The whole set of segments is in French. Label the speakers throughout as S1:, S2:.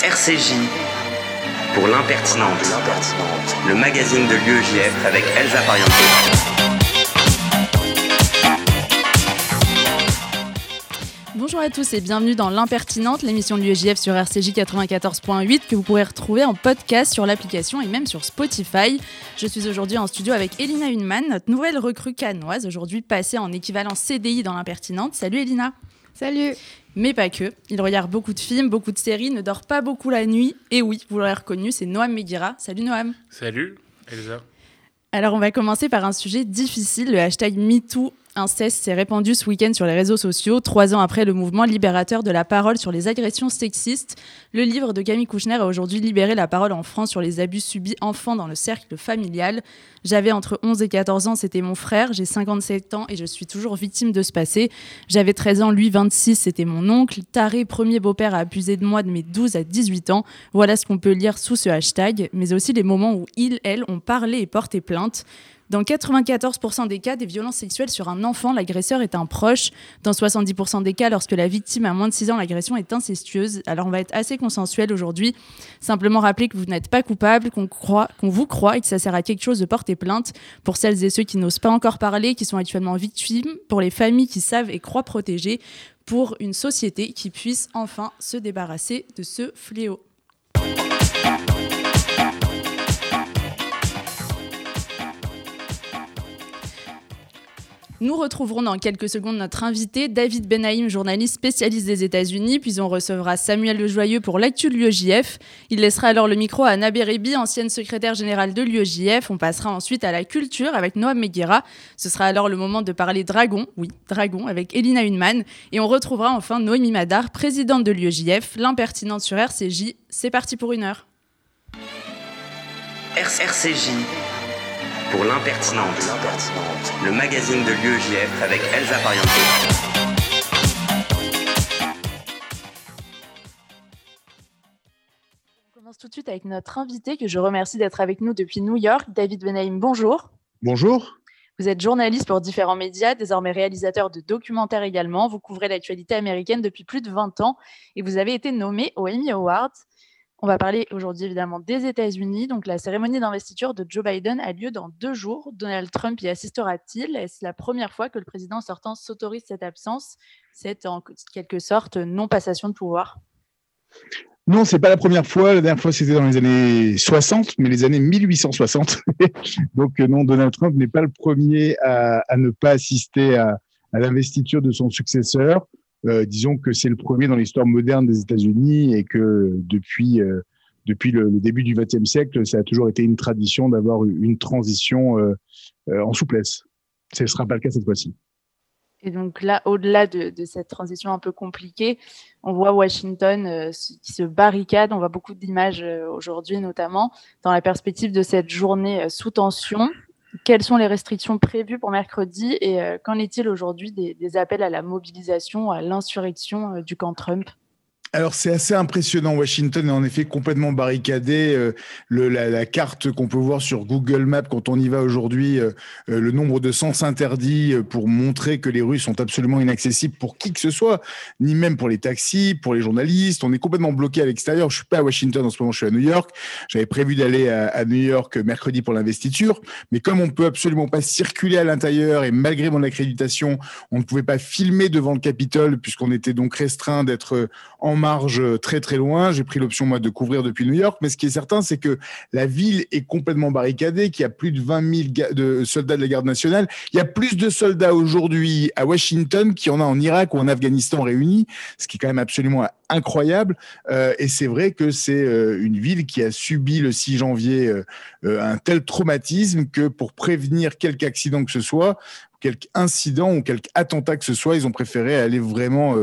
S1: RCJ pour l'impertinente, le magazine de l'UEJF avec Elsa Pariente.
S2: Bonjour à tous et bienvenue dans l'impertinente, l'émission de l'UEJF sur RCJ 94.8 que vous pourrez retrouver en podcast sur l'application et même sur Spotify. Je suis aujourd'hui en studio avec Elina Hunman, notre nouvelle recrue canoise, aujourd'hui passée en équivalent CDI dans l'impertinente. Salut Elina
S3: Salut
S2: mais pas que. Il regarde beaucoup de films, beaucoup de séries, ne dort pas beaucoup la nuit. Et oui, vous l'aurez reconnu, c'est Noam Meguira. Salut Noam.
S4: Salut Elsa.
S2: Alors on va commencer par un sujet difficile, le hashtag MeToo inceste s'est répandu ce week-end sur les réseaux sociaux, trois ans après le mouvement libérateur de la parole sur les agressions sexistes. Le livre de Camille Kouchner a aujourd'hui libéré la parole en France sur les abus subis enfants dans le cercle familial. J'avais entre 11 et 14 ans, c'était mon frère, j'ai 57 ans et je suis toujours victime de ce passé. J'avais 13 ans, lui 26, c'était mon oncle. Taré, premier beau-père, a abusé de moi de mes 12 à 18 ans. Voilà ce qu'on peut lire sous ce hashtag, mais aussi les moments où il, elle ont parlé et porté plainte. Dans 94% des cas des violences sexuelles sur un enfant, l'agresseur est un proche. Dans 70% des cas, lorsque la victime a moins de 6 ans, l'agression est incestueuse. Alors on va être assez consensuel aujourd'hui. Simplement rappeler que vous n'êtes pas coupable, qu'on croit, qu'on vous croit et que ça sert à quelque chose de porter plainte. Pour celles et ceux qui n'osent pas encore parler, qui sont actuellement victimes, pour les familles qui savent et croient protéger, pour une société qui puisse enfin se débarrasser de ce fléau. Nous retrouverons dans quelques secondes notre invité, David Benaïm, journaliste spécialiste des États-Unis, puis on recevra Samuel Lejoyeux pour l'actu de. Il laissera alors le micro à Anna Bérébi, ancienne secrétaire générale de l'UEJF. On passera ensuite à la culture avec Noam Meguira. Ce sera alors le moment de parler dragon, oui, dragon, avec Elina Hunman. Et on retrouvera enfin Noémie Madar, présidente de l'UEJF, l'impertinente sur RCJ. C'est parti pour une heure.
S1: RCJ pour l'impertinente, le magazine de l'UEJF avec Elsa Pariente.
S2: On commence tout de suite avec notre invité que je remercie d'être avec nous depuis New York, David Benaim. Bonjour.
S5: Bonjour.
S2: Vous êtes journaliste pour différents médias, désormais réalisateur de documentaires également. Vous couvrez l'actualité américaine depuis plus de 20 ans et vous avez été nommé aux Emmy Awards. On va parler aujourd'hui évidemment des États-Unis. Donc la cérémonie d'investiture de Joe Biden a lieu dans deux jours. Donald Trump y assistera-t-il? Est-ce la première fois que le président sortant s'autorise cette absence? C'est en quelque sorte non-passation de pouvoir.
S5: Non, c'est pas la première fois. La dernière fois, c'était dans les années 60, mais les années 1860. Donc non, Donald Trump n'est pas le premier à, ne pas assister à l'investiture de son successeur. Euh, disons que c'est le premier dans l'histoire moderne des États-Unis et que depuis euh, depuis le, début du XXe siècle, ça a toujours été une tradition d'avoir une transition euh, en souplesse. Ce ne sera pas le cas cette fois-ci.
S2: Et donc là, au-delà de, cette transition un peu compliquée, on voit Washington qui se barricade. On voit beaucoup d'images aujourd'hui, notamment dans la perspective de cette journée sous tension. Quelles sont les restrictions prévues pour mercredi et euh, qu'en est-il aujourd'hui des, appels à la mobilisation, à l'insurrection euh, du camp Trump?
S5: Alors c'est assez impressionnant. Washington est en effet complètement barricadé. Euh, le, la, carte qu'on peut voir sur Google Maps quand on y va aujourd'hui, euh, euh, le nombre de sens interdits pour montrer que les rues sont absolument inaccessibles pour qui que ce soit, ni même pour les taxis, pour les journalistes. On est complètement bloqué à l'extérieur. Je suis pas à Washington en ce moment, je suis à New York. J'avais prévu d'aller à, à, New York mercredi pour l'investiture, mais comme on peut absolument pas circuler à l'intérieur et malgré mon accréditation, on ne pouvait pas filmer devant le Capitole puisqu'on était donc restreint d'être en marge très très loin. J'ai pris l'option moi de couvrir depuis New York, mais ce qui est certain, c'est que la ville est complètement barricadée, qu'il y a plus de 20 000 de soldats de la garde nationale. Il y a plus de soldats aujourd'hui à Washington qu'il y en a en Irak ou en Afghanistan réunis, ce qui est quand même absolument incroyable. Euh, et c'est vrai que c'est euh, une ville qui a subi le 6 janvier euh, un tel traumatisme que pour prévenir quelque accident que ce soit, quelque incident ou quelque attentat que ce soit, ils ont préféré aller vraiment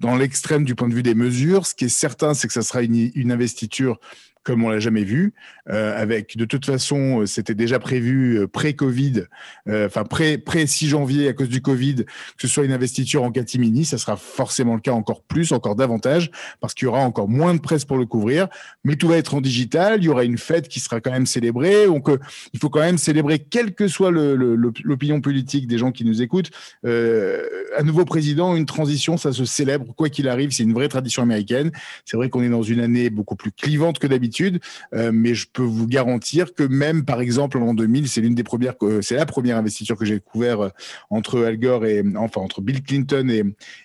S5: dans l'extrême du point de vue des mesures. Ce qui est certain, c'est que ça sera une, investiture comme on l'a jamais vu. avec de toute façon, c'était déjà prévu pré-Covid, enfin pré pré 6 janvier à cause du Covid, que ce soit une investiture en catimini, ça sera forcément le cas encore plus, encore davantage, parce qu'il y aura encore moins de presse pour le couvrir. Mais tout va être en digital. Il y aura une fête qui sera quand même célébrée. Donc il faut quand même célébrer, quelle que soit l'opinion politique des gens qui nous écoutent. un nouveau président, une transition, ça se célèbre quoi qu'il arrive. C'est une vraie tradition américaine. C'est vrai qu'on est dans une année beaucoup plus clivante que d'habitude, euh, mais je peux vous garantir que même, par exemple, en 2000, c'est l'une des premières, c'est la première investiture que j'ai découvert euh, entre Al Gore et, enfin, entre Bill Clinton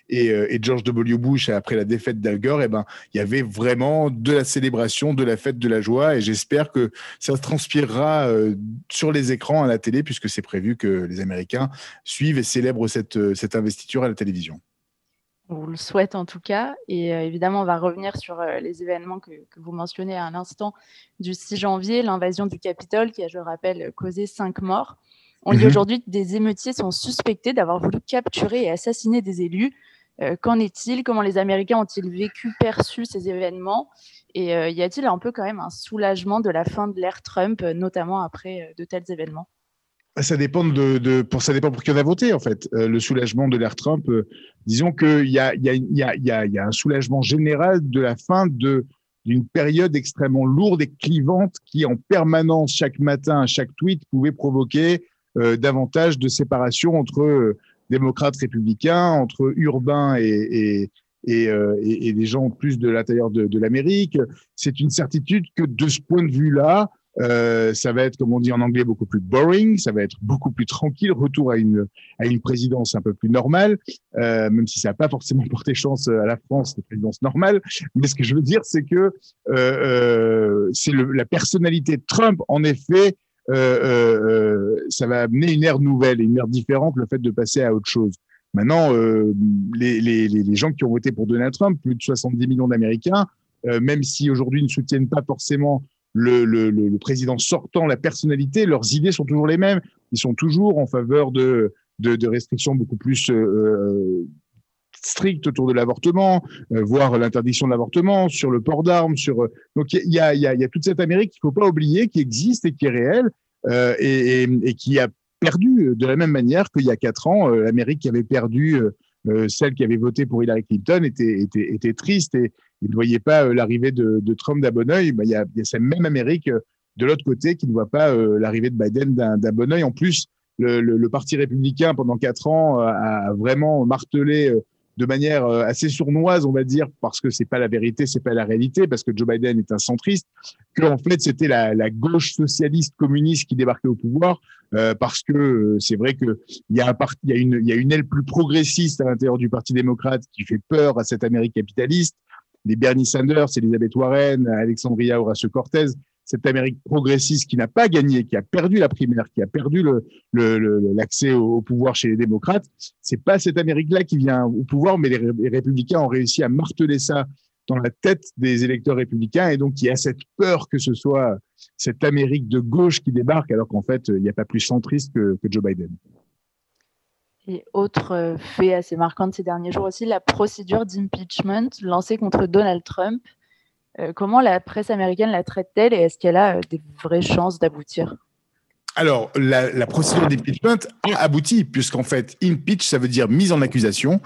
S5: et, euh, George W. Bush après la défaite d'Al Gore. Et eh ben, il y avait vraiment de la célébration, de la fête, de la joie, et j'espère que ça se transpirera sur les écrans à la télé, puisque c'est prévu que les Américains suivent et célèbrent cette investiture à la télévision.
S2: On vous le souhaite en tout cas. Et euh, évidemment, on va revenir sur euh, les événements que, vous mentionnez à un instant du 6 janvier, l'invasion du Capitole qui a, je rappelle, causé cinq morts. On dit mhm. aujourd'hui que des émeutiers sont suspectés d'avoir voulu capturer et assassiner des élus. Euh, qu'en est-il? Comment les Américains ont-ils vécu, perçu ces événements? Et y a-t-il un peu quand même un soulagement de la fin de l'ère Trump, notamment après de tels événements?
S5: Ça dépend de, pour ça dépend pour qui on a voté en fait. Euh, le soulagement de l'ère Trump, euh, disons qu'il y a, il y, a, il y, a, il y a un soulagement général de la fin de d'une période extrêmement lourde et clivante qui en permanence chaque matin, chaque tweet pouvait provoquer euh, davantage de séparation entre démocrates républicains, entre urbains et, et et, et, et, les gens plus de l'intérieur de, de l'Amérique. C'est une certitude que de ce point de vue-là, euh, ça va être, comme on dit en anglais, beaucoup plus boring, ça va être beaucoup plus tranquille, retour à une, à une présidence un peu plus normale, euh, même si ça n'a pas forcément porté chance à la France, la présidence normale. Mais ce que je veux dire, c'est que euh, c'est la personnalité de Trump, en effet, ça va amener une ère nouvelle, une ère différente, le fait de passer à autre chose. Maintenant, les, les, les gens qui ont voté pour Donald Trump, plus de 70 millions d'Américains, même si aujourd'hui ne soutiennent pas forcément le, président sortant, la personnalité, leurs idées sont toujours les mêmes. Ils sont toujours en faveur de, de, restrictions beaucoup plus euh, euh strictes autour de l'avortement, euh, voire l'interdiction de l'avortement, sur le port d'armes. Donc il y a, y, a, y a toute cette Amérique qu'il faut pas oublier, qui existe et qui est réelle et, et, qui a perdu de la même manière qu'il y a quatre ans, l'Amérique qui avait perdu celle qui avait voté pour Hillary Clinton était, était, était triste et, ne voyait pas euh, l'arrivée de, Trump d'un bon oeil. Bah, il, y a, cette même Amérique euh, de l'autre côté qui ne voit pas euh, l'arrivée de Biden d'un bon oeil. En plus, le, Parti républicain, pendant quatre ans, a vraiment martelé de manière assez sournoise, on va dire, parce que c'est pas la vérité, c'est pas la réalité, parce que Joe Biden est un centriste, que en fait c'était la, la, gauche socialiste communiste qui débarquait au pouvoir, euh, parce que c'est vrai que il y a un y une, y a une aile plus progressiste à l'intérieur du Parti démocrate qui fait peur à cette Amérique capitaliste. Les Bernie Sanders, Elizabeth Warren, Alexandria Ocasio-Cortez, cette Amérique progressiste qui n'a pas gagné, qui a perdu la primaire, qui a perdu l'accès au, pouvoir chez les démocrates, c'est pas cette Amérique-là qui vient au pouvoir, mais les, républicains ont réussi à marteler ça dans la tête des électeurs républicains, et donc il y a cette peur que ce soit cette Amérique de gauche qui débarque, alors qu'en fait, il n'y a pas plus centriste que, que Joe Biden.
S2: Et autre euh, fait assez marquant de ces derniers jours aussi, la procédure d'impeachment lancée contre Donald Trump. Euh, comment la presse américaine la traite-t-elle et est-ce qu'elle a euh, des vraies chances d'aboutir?
S5: Alors, la, procédure d'impeachment a abouti, puisqu'en fait, impeach, ça veut dire mise en accusation.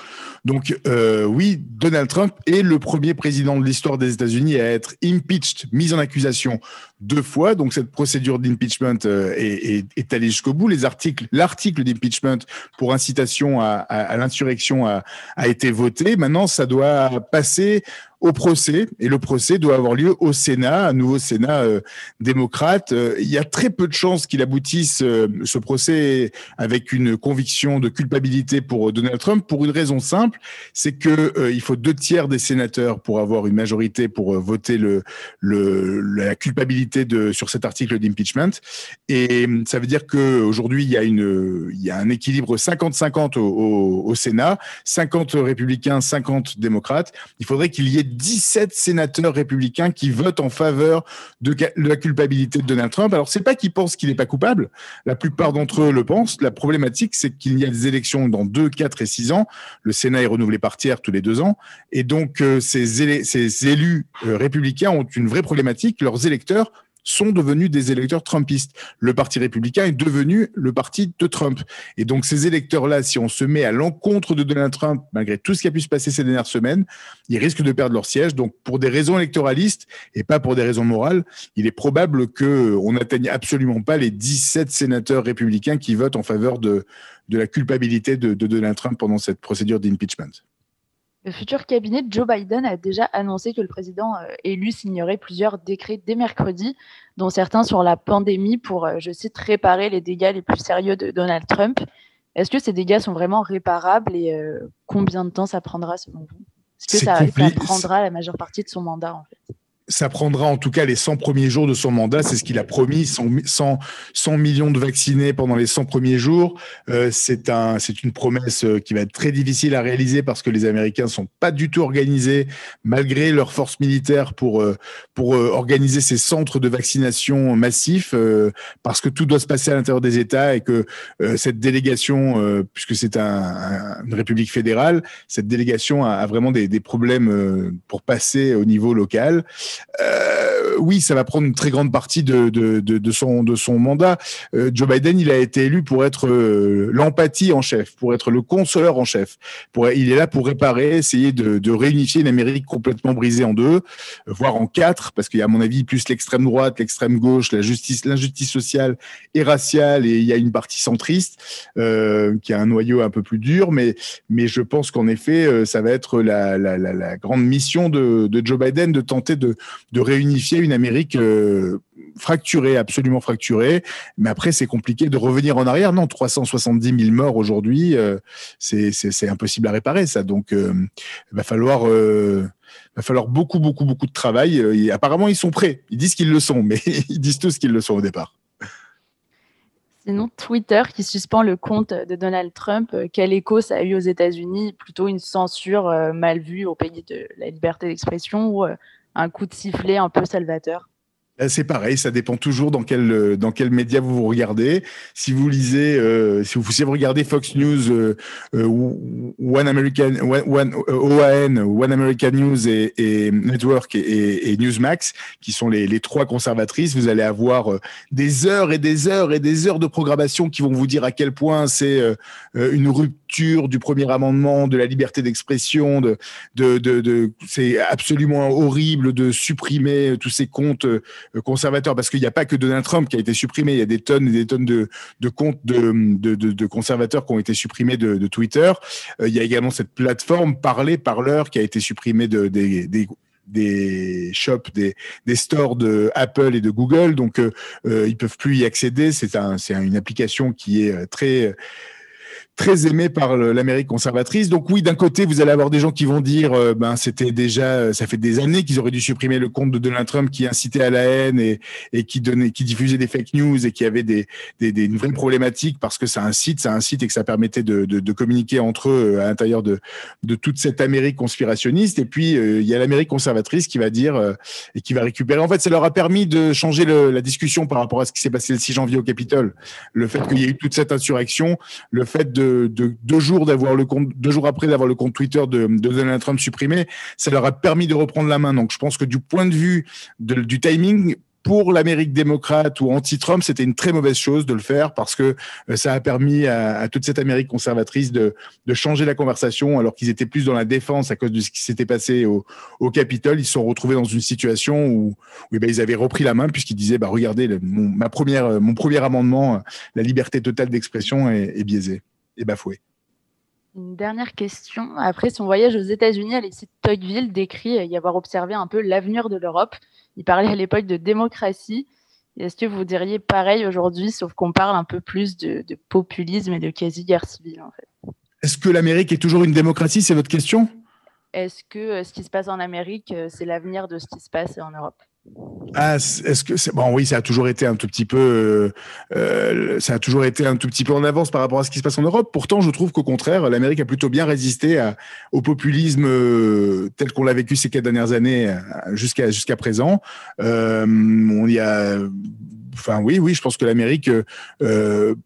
S5: Donc, euh, oui, Donald Trump est le premier président de l'histoire des États-Unis à être impeached, mis en accusation deux fois. Donc, cette procédure d'impeachment euh, est, allée jusqu'au bout. Les articles, l'article d'impeachment pour incitation à, l'insurrection a, été voté. Maintenant, ça doit passer au procès et le procès doit avoir lieu au Sénat, un nouveau Sénat euh, démocrate. Euh, il y a très peu de chances qu'il aboutisse ce procès avec une conviction de culpabilité pour Donald Trump pour une raison simple, c'est que il faut deux tiers des sénateurs pour avoir une majorité pour voter le, le la culpabilité sur cet article d'impeachment. Et ça veut dire qu'aujourd'hui, il y a il y a un équilibre 50-50 au, Sénat, 50 républicains, 50 démocrates. Il faudrait qu'il y ait 17 sénateurs républicains qui votent en faveur de, la culpabilité de Donald Trump. Alors, c'est pas qu'ils pensent qu'il n'est pas coupable. La plupart d'entre eux le pensent. La problématique, c'est qu'il y a des élections dans 2, 4 et 6 ans. Le Sénat est renouvelé par tiers tous les deux ans. Et donc, euh, ces, ces élus euh, républicains ont une vraie problématique. Leurs électeurs sont devenus des électeurs trumpistes. Le Parti républicain est devenu le parti de Trump. Et donc ces électeurs-là, si on se met à l'encontre de Donald Trump, malgré tout ce qui a pu se passer ces dernières semaines, ils risquent de perdre leur siège. Donc pour des raisons électoralistes et pas pour des raisons morales, il est probable qu'on n'atteigne absolument pas les 17 sénateurs républicains qui votent en faveur de, de la culpabilité de, de Donald Trump pendant cette procédure d'impeachment.
S2: Le futur cabinet de Joe Biden a déjà annoncé que le président euh, élu signerait plusieurs décrets dès mercredi, dont certains sur la pandémie pour, euh, je cite, réparer les dégâts les plus sérieux de Donald Trump. Est-ce que ces dégâts sont vraiment réparables et euh, combien de temps ça prendra selon vous? Est-ce que ça, ça, prendra la majeure partie de son mandat en fait?
S5: Ça prendra en tout cas les 100 premiers jours de son mandat. C'est ce qu'il a promis, 100, 100, millions de vaccinés pendant les 100 premiers jours. Euh, c'est un, une promesse euh, qui va être très difficile à réaliser parce que les Américains sont pas du tout organisés, malgré leurs forces militaires, pour, euh, pour organiser ces centres de vaccination massifs, parce que tout doit se passer à l'intérieur des États et que cette délégation, puisque c'est un, une république fédérale, cette délégation a, a vraiment des, des problèmes pour passer au niveau local. Euh, oui, ça va prendre une très grande partie de, de, de, son, de son mandat. Euh, Joe Biden, il a été élu pour être euh, l'empathie en chef, pour être le consoleur en chef. Il est là pour réparer, essayer de, de réunifier une Amérique complètement brisée en deux, voire en quatre, parce qu'il y a à mon avis plus l'extrême droite, l'extrême gauche, la justice, l'injustice sociale et raciale, et il y a une partie centriste qui a un noyau un peu plus dur, mais, mais je pense qu'en effet, ça va être la, la, la, la grande mission de, de Joe Biden de tenter de de, réunifier une Amérique euh, fracturée, absolument fracturée. Mais après, c'est compliqué de revenir en arrière. Non, 370 000 morts aujourd'hui, euh, c'est impossible à réparer ça. Donc, euh, il va falloir va falloir beaucoup, beaucoup, beaucoup de travail. apparemment, ils sont prêts. Ils disent qu'ils le sont, mais ils disent tous qu'ils le sont au départ.
S2: Sinon, Twitter qui suspend le compte de Donald Trump, quel écho ça a eu aux États-Unis? Plutôt une censure mal vue au pays de la liberté d'expression ou un coup de sifflet un peu salvateur
S5: euh, c'est pareil, ça dépend toujours dans quel euh, dans quel média vous vous regardez. Si vous lisez, euh, si vous si vous regardez Fox News, euh, One American, One, OAN, One American News et, et Network et, et, Newsmax, qui sont les, les trois conservatrices, vous allez avoir des heures et des heures et des heures de programmation qui vont vous dire à quel point c'est une rupture du premier amendement, de la liberté d'expression, de de, de, de c'est absolument horrible de supprimer tous ces comptes euh, conservateurs, parce qu'il n'y a pas que Donald Trump qui a été supprimé, il y a des tonnes et des tonnes de, comptes de, conservateurs qui ont été supprimés de, Twitter. Euh, il y a également cette plateforme Parler, Parleur qui a été supprimée de, des, shops, des, stores de Apple et de Google, donc euh, euh ils peuvent plus y accéder. C'est une application qui est très très aimé par l'Amérique conservatrice. Donc oui, d'un côté, vous allez avoir des gens qui vont dire, euh, ben c'était déjà, euh, ça fait des années qu'ils auraient dû supprimer le compte de Donald Trump qui incitait à la haine et, et qui donnait, qui diffusait des fake news et qui avait des, des, des une vraie problématique parce que site, c'est un site et que ça permettait de, de, de, communiquer entre eux à l'intérieur de, de toute cette Amérique conspirationniste. Et puis euh, il y a l'Amérique conservatrice qui va dire et qui va récupérer. En fait, ça leur a permis de changer le, la discussion par rapport à ce qui s'est passé le 6 janvier au Capitole. Le fait qu'il y ait eu toute cette insurrection, le fait de de, deux jours d'avoir le compte, deux jours après d'avoir le compte Twitter de, Donald Trump supprimé, ça leur a permis de reprendre la main. Donc, je pense que du point de vue du timing, pour l'Amérique démocrate ou anti-Trump, c'était une très mauvaise chose de le faire parce que euh, ça a permis à, toute cette Amérique conservatrice de, changer la conversation alors qu'ils étaient plus dans la défense à cause de ce qui s'était passé au, Capitole. Ils se sont retrouvés dans une situation où, eh ben, ils avaient repris la main puisqu'ils disaient bah, regardez, mon, ma première, mon premier amendement, la liberté totale d'expression est biaisée
S2: Une dernière question. Après son voyage aux États-Unis, Alexis Tocqueville décrit y avoir observé un peu l'avenir de l'Europe. Il parlait à l'époque de démocratie. Est-ce que vous diriez pareil aujourd'hui, sauf qu'on parle un peu plus de, populisme et de quasi-guerre civile en fait?
S5: Est-ce que l'Amérique est toujours une démocratie? C'est votre question?
S2: Est-ce que euh, ce qui se passe en Amérique, euh, c'est l'avenir de ce qui se passe en Europe?
S5: Ah, est-ce que c'est bon Oui, ça a toujours été un tout petit peu, euh, euh, ça a toujours été un tout petit peu en avance par rapport à ce qui se passe en Europe. Pourtant, je trouve qu'au contraire, l'Amérique a plutôt bien résisté au populisme euh, tel qu'on l'a vécu ces quatre dernières années jusqu'à jusqu'à présent. on y a enfin oui, oui, je pense que l'Amérique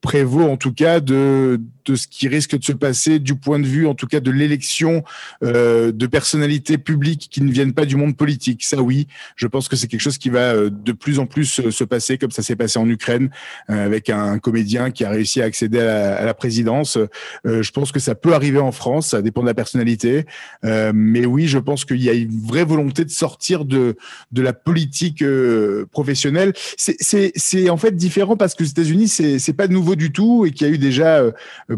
S5: prévaut en tout cas de, de ce qui risque de se passer du point de vue, en tout cas, de l'élection euh, de personnalités publiques qui ne viennent pas du monde politique. Ça, oui, je pense que c'est quelque chose qui va euh, de plus en plus euh, se passer, comme ça s'est passé en Ukraine, euh, avec un, comédien qui a réussi à accéder à la, à la présidence. je pense que ça peut arriver en France, ça dépend de la personnalité. mais oui, je pense qu'il y a une vraie volonté de sortir de, de la politique professionnelle. C'est en fait différent parce que aux États-Unis, c'est pas nouveau du tout et qu'il y a eu déjà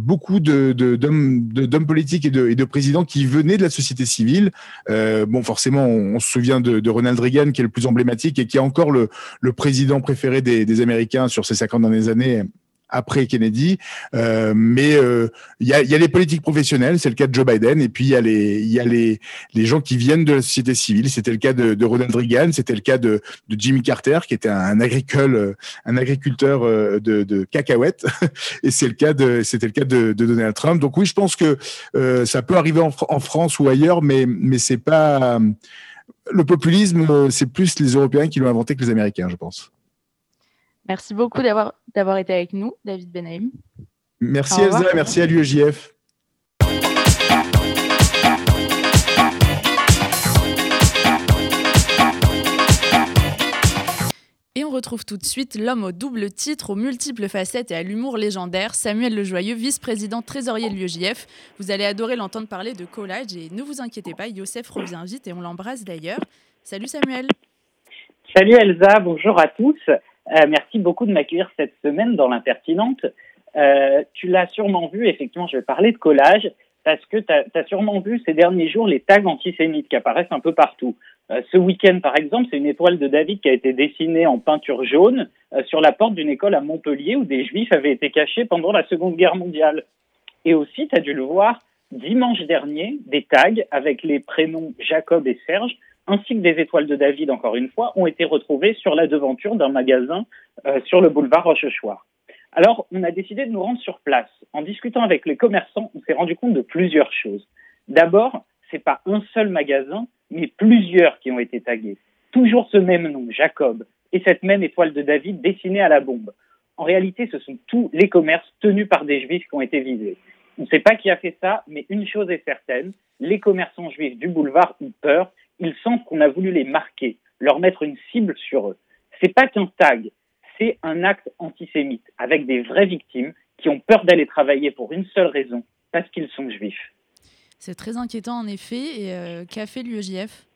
S5: beaucoup d'hommes de, politiques et de, et de, présidents qui venaient de la société civile. Euh, bon, forcément, on, se souvient de, Ronald Reagan, qui est le plus emblématique et qui est encore le, le président préféré des, des Américains sur ces 50 dernières années après Kennedy. Euh, mais euh, il y, a, y, a, les politiques professionnelles, c'est le cas de Joe Biden, et puis il y a les y a les les gens qui viennent de la société civile. C'était le cas de, de Ronald Reagan, c'était le cas de, de Jimmy Carter, qui était un agricole un agriculteur euh, de, de cacahuètes, et c'est le cas de c'était le cas de, de, Donald Trump. Donc oui, je pense que euh, ça peut arriver en, en, France ou ailleurs, mais mais c'est pas le populisme, c'est plus les Européens qui l'ont inventé que les Américains, je pense.
S2: Merci beaucoup d'avoir, d'avoir été avec nous, David Benhaim.
S5: Merci Elsa, merci à l'UEJF.
S2: Et on retrouve tout de suite l'homme au double titre, aux multiples facettes et à l'humour légendaire, Samuel Lejoyeux, vice-président trésorier de l'UEJF. Vous allez adorer l'entendre parler de collage et ne vous inquiétez pas, Youssef revient vite et on l'embrasse d'ailleurs. Salut Samuel.
S3: Salut Elsa, bonjour à tous. Euh, merci beaucoup de m'accueillir cette semaine dans l'impertinente. Euh, tu l'as sûrement vu, effectivement, je vais parler de collage, parce que tu as, sûrement vu ces derniers jours les tags antisémites qui apparaissent un peu partout. Euh, ce week-end, par exemple, c'est une étoile de David qui a été dessinée en peinture jaune sur la porte d'une école à Montpellier où des juifs avaient été cachés pendant la Seconde Guerre mondiale. Et aussi, tu as dû le voir, dimanche dernier, des tags avec les prénoms Jacob et Serge ainsi que des étoiles de David, encore une fois, ont été retrouvées sur la devanture d'un magasin euh, sur le boulevard Rochechouart. Alors, on a décidé de nous rendre sur place. En discutant avec les commerçants, on s'est rendu compte de plusieurs choses. D'abord, c'est pas un seul magasin, mais plusieurs qui ont été tagués. Toujours ce même nom, Jacob, et cette même étoile de David dessinée à la bombe. En réalité, ce sont tous les commerces tenus par des juifs qui ont été visés. On ne sait pas qui a fait ça, mais une chose est certaine, les commerçants juifs du boulevard ont peur ils sentent qu'on a voulu les marquer, leur mettre une cible sur eux. C'est pas qu'un tag, c'est un acte antisémite avec des vraies victimes qui ont peur d'aller travailler pour une seule raison, parce qu'ils sont juifs.
S2: C'est très inquiétant en effet. Et euh, qu'a fait l'UEJF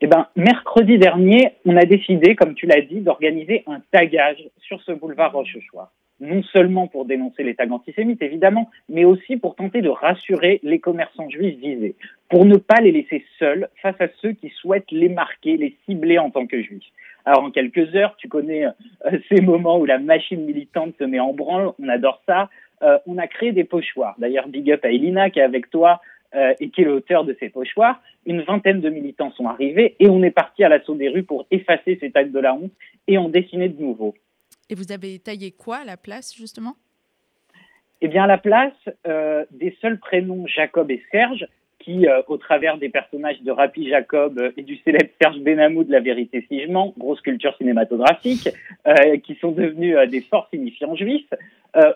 S3: eh ben, mercredi dernier, on a décidé, comme tu l'as dit, d'organiser un tagage sur ce boulevard Rochechouart non seulement pour dénoncer les tags antisémites, évidemment, mais aussi pour tenter de rassurer les commerçants juifs visés, pour ne pas les laisser seuls face à ceux qui souhaitent les marquer, les cibler en tant que juifs. Alors en quelques heures, tu connais euh, ces moments où la machine militante se met en branle, on adore ça. Euh, on a créé des pochoirs. D'ailleurs, big up à Elina qui est avec toi euh, et qui est l'auteur de ces pochoirs. Une vingtaine de militants sont arrivés et on est parti à l'assaut des rues pour effacer ces tags de la honte et en dessiner de nouveaux.
S2: Et vous avez taillé quoi à la place, justement?
S3: Eh bien, à la place, euh, des seuls prénoms Jacob et Serge, qui, euh, au travers des personnages de Rapi Jacob et du célèbre Serge Benamou de La Vérité Sigement, grosse culture cinématographique, qui sont devenus des forts signifiants juifs,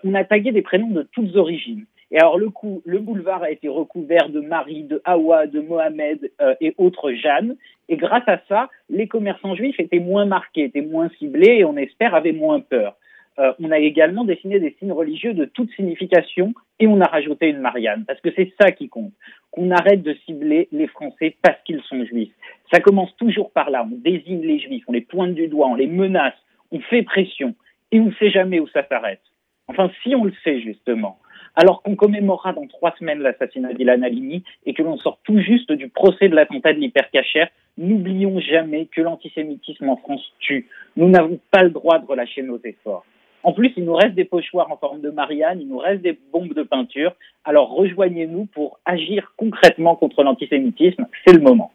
S3: on a tagué des prénoms de toutes origines. Et alors le coup, le boulevard a été recouvert de Marie, de Hawa, de Mohamed et autres Jeanne. Et grâce à ça, les commerçants juifs étaient moins marqués, étaient moins ciblés et on espère avaient moins peur. Euh, on a également dessiné des signes religieux de toute signification et on a rajouté une Marianne, parce que c'est ça qui compte, qu'on arrête de cibler les Français parce qu'ils sont juifs. Ça commence toujours par là, on désigne les juifs, on les pointe du doigt, on les menace, on fait pression, et on ne sait jamais où ça s'arrête. Enfin, si on le sait justement, alors qu'on commémorera dans trois semaines l'assassinat d'Ilan Halimi et que l'on sort tout juste du procès de l'attentat de l'hypercachère, n'oublions jamais que l'antisémitisme en France tue. Nous n'avons pas le droit de relâcher nos efforts. En plus, il nous reste des pochoirs en forme de Marianne, il nous reste des bombes de peinture. Alors rejoignez-nous pour agir concrètement contre l'antisémitisme. C'est le moment.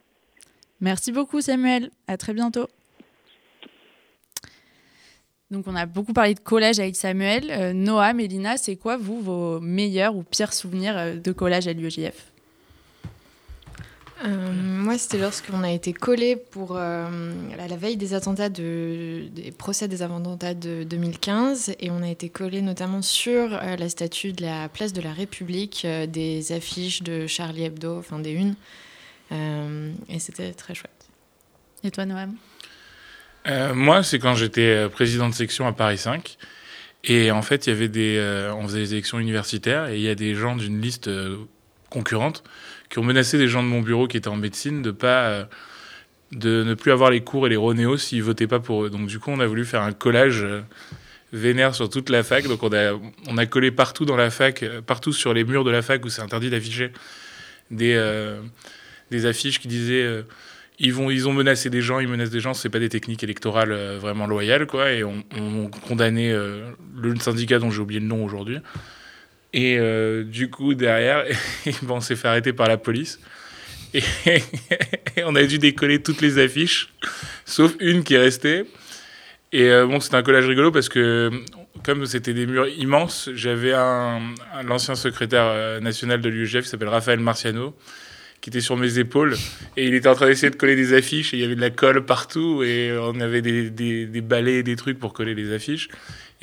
S2: Merci beaucoup Samuel. À très bientôt. Donc on a beaucoup parlé de collège avec Samuel. Euh, Noah, Mélina, c'est quoi vous vos meilleurs ou pires souvenirs euh, de collège à l'UEJF
S4: euh, moi, c'était lorsqu'on a été collé pour la, veille des attentats de, des procès des attentats de 2015 et on a été collé notamment sur la statue de la place de la République, des affiches de Charlie Hebdo, enfin des unes, et c'était très chouette.
S2: Et toi, Noam?
S6: Euh, moi, c'est quand j'étais euh, président de section à Paris 5. Et en fait, il y avait des, euh, on faisait des élections universitaires et il y a des gens d'une liste concurrente qui ont menacé des gens de mon bureau qui étaient en médecine de pas de ne plus avoir les cours et les ronéos s'ils votaient pas pour eux. Donc du coup, on a voulu faire un collage vénère sur toute la fac. Donc on a, collé partout dans la fac, partout sur les murs de la fac où c'est interdit d'afficher des affiches qui disaient ils, vont, ils ont menacé des gens, ils menacent des gens, c'est pas des techniques électorales euh, vraiment loyales, quoi, et on, on condamné euh, le syndicat dont j'ai oublié le nom aujourd'hui. Et euh, du coup, derrière, on s'est fait arrêter par la police. Et, on a dû décoller toutes les affiches, sauf une qui est restée. Et bon, c'était un collage rigolo parce que, comme c'était des murs immenses, j'avais un, l'ancien secrétaire national de l'UEGF qui s'appelle Raphaël Marciano, qui était sur mes épaules et il était en train d'essayer de coller des affiches et il y avait de la colle partout et on avait des, des, des balais et des trucs pour coller les affiches.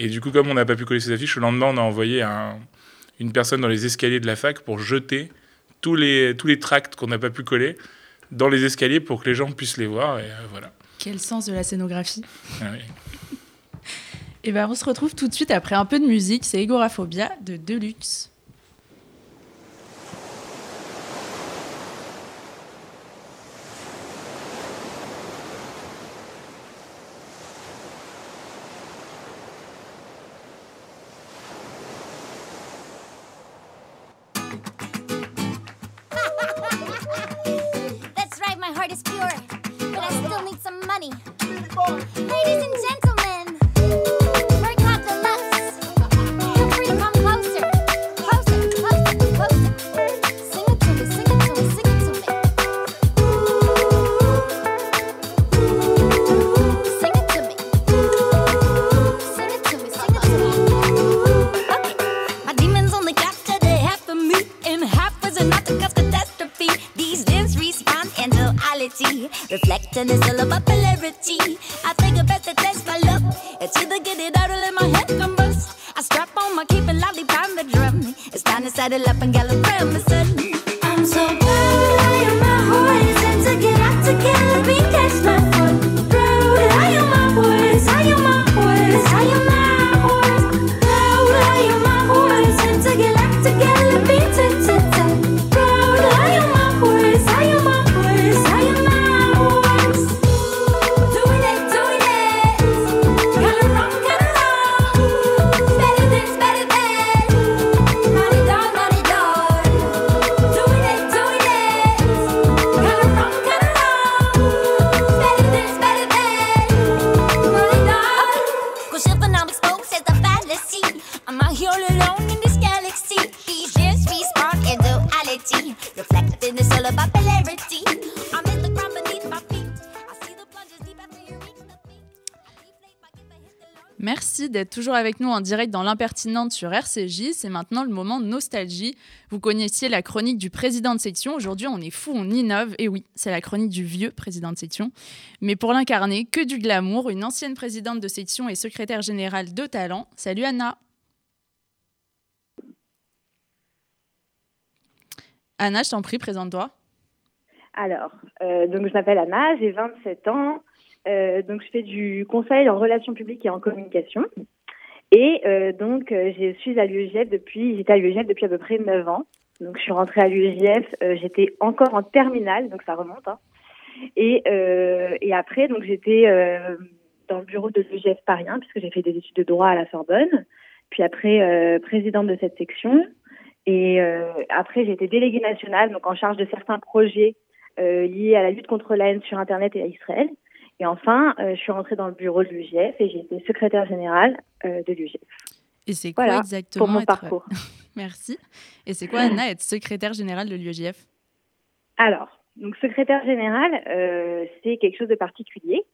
S6: Et du coup, comme on n'a pas pu coller ces affiches, le lendemain, on a envoyé un, une personne dans les escaliers de la fac pour jeter tous les, tous les tracts qu'on n'a pas pu coller dans les escaliers pour que les gens puissent les voir. Et euh, voilà.
S2: Quel sens de la scénographie. Ah et ben, on se retrouve tout de suite après un peu de musique. C'est Egoraphobia de Deluxe. Toujours avec nous en direct dans l'impertinente sur RCJ. C'est maintenant le moment nostalgie. Vous connaissiez la chronique du président de section. Aujourd'hui, on est fou, on innove. Et oui, c'est la chronique du vieux président de section. Mais pour l'incarner, que du glamour, une ancienne présidente de section et secrétaire générale de talent. Salut Anna. Anna, je t'en prie, présente-toi.
S7: Alors, euh, donc je m'appelle Anna, j'ai 27 ans. Euh, donc, je fais du conseil en relations publiques et en communication. Et euh, donc, euh, je suis à l'UEGF depuis, j'étais à l'UEGF depuis à peu près 9 ans. Donc, je suis rentrée à l'UEGF, j'étais encore en terminale, donc ça remonte. Hein. Et, et après, donc, j'étais dans le bureau de l'UEGF Paris puisque j'ai fait des études de droit à la Sorbonne. Puis après, présidente de cette section. Et après, été déléguée nationale, donc en charge de certains projets liés à la lutte contre la haine sur Internet et à Israël. Et enfin, euh, je suis rentrée dans le bureau de l'UGF et j'ai été secrétaire générale euh, de l'UGF.
S2: Et c'est quoi exactement
S7: pour mon parcours
S2: Merci. Et c'est quoi, Anna, être secrétaire générale de
S7: l'UGF Alors, donc secrétaire générale, euh, c'est quelque chose de particulier.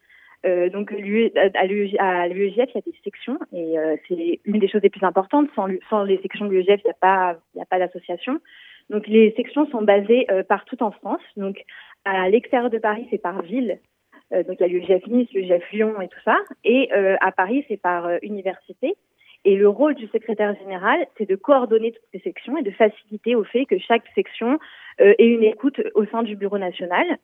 S7: donc à l'UEJF, il y a des sections et c'est une des choses les plus importantes. Sans, sans les sections de l'UEJF, il n'y a pas, a pas d'association. Donc les sections sont basées partout en France. Donc à l'extérieur de Paris, c'est par ville. Donc il y a l'UEJF Nice, l'UEJF Lyon et tout ça. Et à Paris, c'est par université. Et le rôle du secrétaire général, c'est de coordonner toutes ces sections et de faciliter au fait que chaque section ait une écoute au sein du bureau national.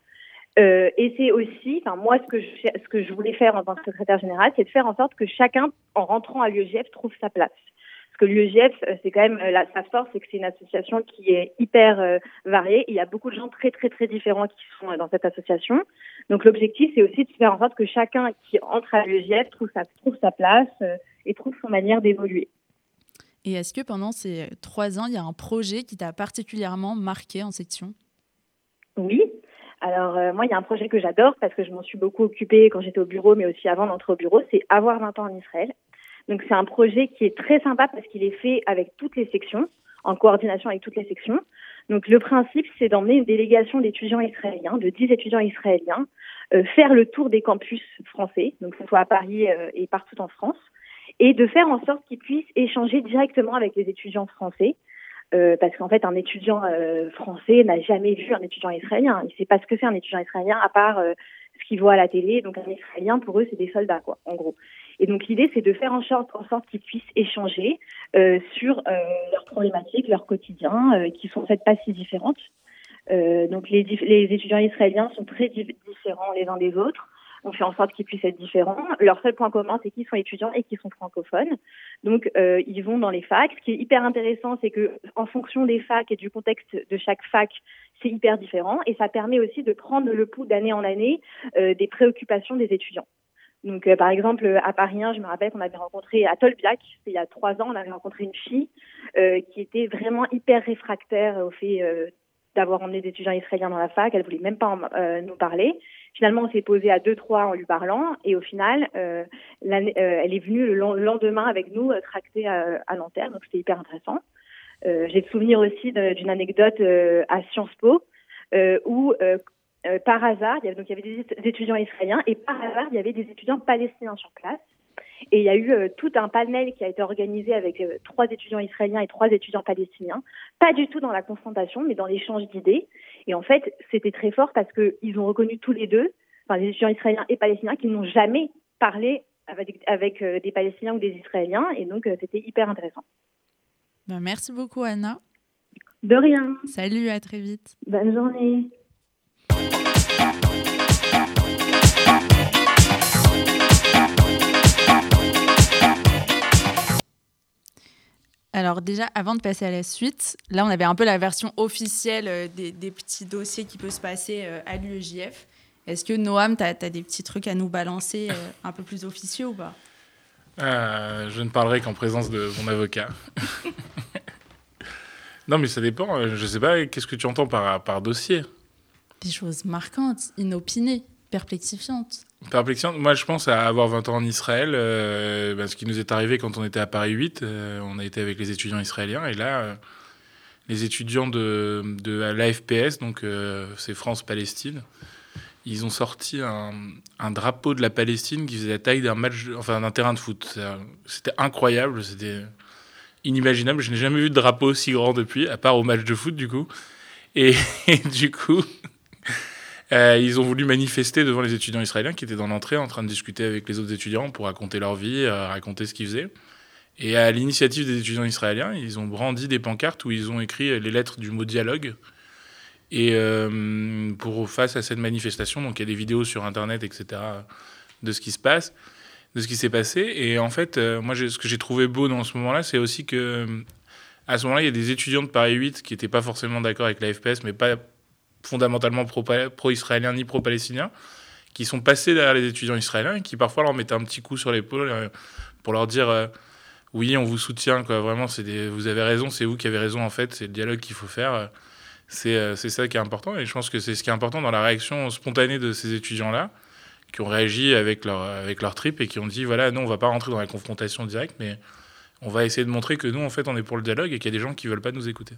S7: Euh, et c'est aussi, enfin moi, ce que, je, ce que je voulais faire en tant que secrétaire général, c'est de faire en sorte que chacun, en rentrant à l'UEGF, trouve sa place. Parce que l'UEGF, euh, c'est quand même euh, la, sa force, c'est que c'est une association qui est hyper variée. il y a beaucoup de gens très très très différents qui sont dans cette association. Donc l'objectif, c'est aussi de faire en sorte que chacun qui entre à l'UEGF trouve sa trouve sa place et trouve son manière d'évoluer.
S2: Et est-ce que pendant ces trois ans, il y a un projet qui t'a particulièrement marqué en section?
S7: Oui, alors euh, moi, il y a un projet que j'adore parce que je m'en suis beaucoup occupée quand j'étais au bureau, mais aussi avant d'entrer au bureau, c'est Avoir 20 ans en Israël. Donc c'est un projet qui est très sympa parce qu'il est fait avec toutes les sections, en coordination avec toutes les sections. Donc le principe, c'est d'emmener une délégation d'étudiants israéliens, de 10 étudiants israéliens, euh, faire le tour des campus français, donc que ce soit à Paris euh, et partout en France, et de faire en sorte qu'ils puissent échanger directement avec les étudiants français euh, parce qu'en fait, un étudiant euh, français n'a jamais vu un étudiant israélien. Il ne sait pas ce que c'est un étudiant israélien à part euh, ce qu'il voit à la télé. Donc, un israélien, pour eux, c'est des soldats, quoi, en gros. Et donc, l'idée, c'est de faire en sorte, qu'ils puissent échanger sur leurs problématiques, leur quotidien, qui sont fait pas si différentes. donc, les, les étudiants israéliens sont très différents les uns des autres on fait en sorte qu'ils puissent être différents. Leur seul point commun, c'est qu'ils sont étudiants et qu'ils sont francophones. Donc, euh, ils vont dans les facs. Ce qui est hyper intéressant, c'est que en fonction des facs et du contexte de chaque fac, c'est hyper différent. Et ça permet aussi de prendre le pouls d'année en année euh, des préoccupations des étudiants. Donc, euh, par exemple, à Paris 1, je me rappelle qu'on avait rencontré à Tolbiac, il y a trois ans, on avait rencontré une fille qui était vraiment hyper réfractaire au fait d'avoir emmené des étudiants israéliens dans la fac. Elle voulait même pas nous parler. Finalement, on s'est posé à deux trois en lui parlant, et au final, euh, euh, elle est venue le lendemain avec nous euh, tracter à, à, Nanterre, donc c'était hyper intéressant. J'ai le souvenir aussi d'une anecdote à Sciences Po où par hasard, il y avait, donc il y avait des étudiants israéliens et par hasard, il y avait des étudiants palestiniens sur place. Et il y a eu euh, tout un panel qui a été organisé avec euh, trois étudiants israéliens et trois étudiants palestiniens, pas du tout dans la confrontation, mais dans l'échange d'idées. Et en fait, c'était très fort parce qu'ils ont reconnu tous les deux, enfin les étudiants israéliens et palestiniens, qu'ils n'ont jamais parlé avec, avec euh, des Palestiniens ou des Israéliens. Et donc, c'était hyper intéressant.
S2: Ben, merci beaucoup, Anna.
S7: De rien.
S2: Salut, à très vite.
S7: Bonne journée.
S2: Alors déjà, avant de passer à la suite, là on avait un peu la version officielle euh, des, petits dossiers qui peuvent se passer euh, à l'UEJF. Est-ce que Noam, tu as, des petits trucs à nous balancer euh, un peu plus officieux ou pas?
S6: Je ne parlerai qu'en présence de mon avocat. non mais ça dépend, je ne sais pas, qu'est-ce que tu entends par, par dossier?
S2: Des choses marquantes, inopinées, perplexifiantes.
S6: Moi, je pense à avoir 20 ans en Israël. Euh, bah, ce qui nous est arrivé quand on était à Paris 8, euh, on a été avec les étudiants israéliens. Et là, euh, les étudiants de, l'AFPS, donc c'est France-Palestine, ils ont sorti un, drapeau de la Palestine qui faisait la taille d'un match, enfin d'un terrain de foot. C'était incroyable, c'était inimaginable. Je n'ai jamais vu de drapeau aussi grand depuis, à part au match de foot du coup. et du coup. Euh, ils ont voulu manifester devant les étudiants israéliens qui étaient dans l'entrée en train de discuter avec les autres étudiants pour raconter leur vie, euh, raconter ce qu'ils faisaient. Et à l'initiative des étudiants israéliens, ils ont brandi des pancartes où ils ont écrit les lettres du mot dialogue. Et euh, pour face à cette manifestation, donc il y a des vidéos sur Internet, etc., de ce qui se passe, de ce qui s'est passé. Et en fait, moi, ce que j'ai trouvé beau dans ce moment-là, c'est aussi que à ce moment-là, il y a des étudiants de Paris 8 qui n'étaient pas forcément d'accord avec la FPS, mais pas fondamentalement pro-israéliens ni pro-palestiniens, qui sont passés derrière les étudiants israéliens et qui parfois leur mettaient un petit coup sur l'épaule euh, pour leur dire euh, oui, on vous soutient, quoi. Vraiment, c'est vous avez raison, c'est vous qui avez raison, en fait, c'est le dialogue qu'il faut faire. C'est euh, ça qui est important et je pense que c'est ce qui est important dans la réaction spontanée de ces étudiants-là qui ont réagi avec leur, avec leur trip et qui ont dit voilà, nous, on va pas rentrer dans la confrontation directe, mais on va essayer de montrer que nous, en fait, on est pour le dialogue et qu'il y a des gens qui veulent pas nous écouter.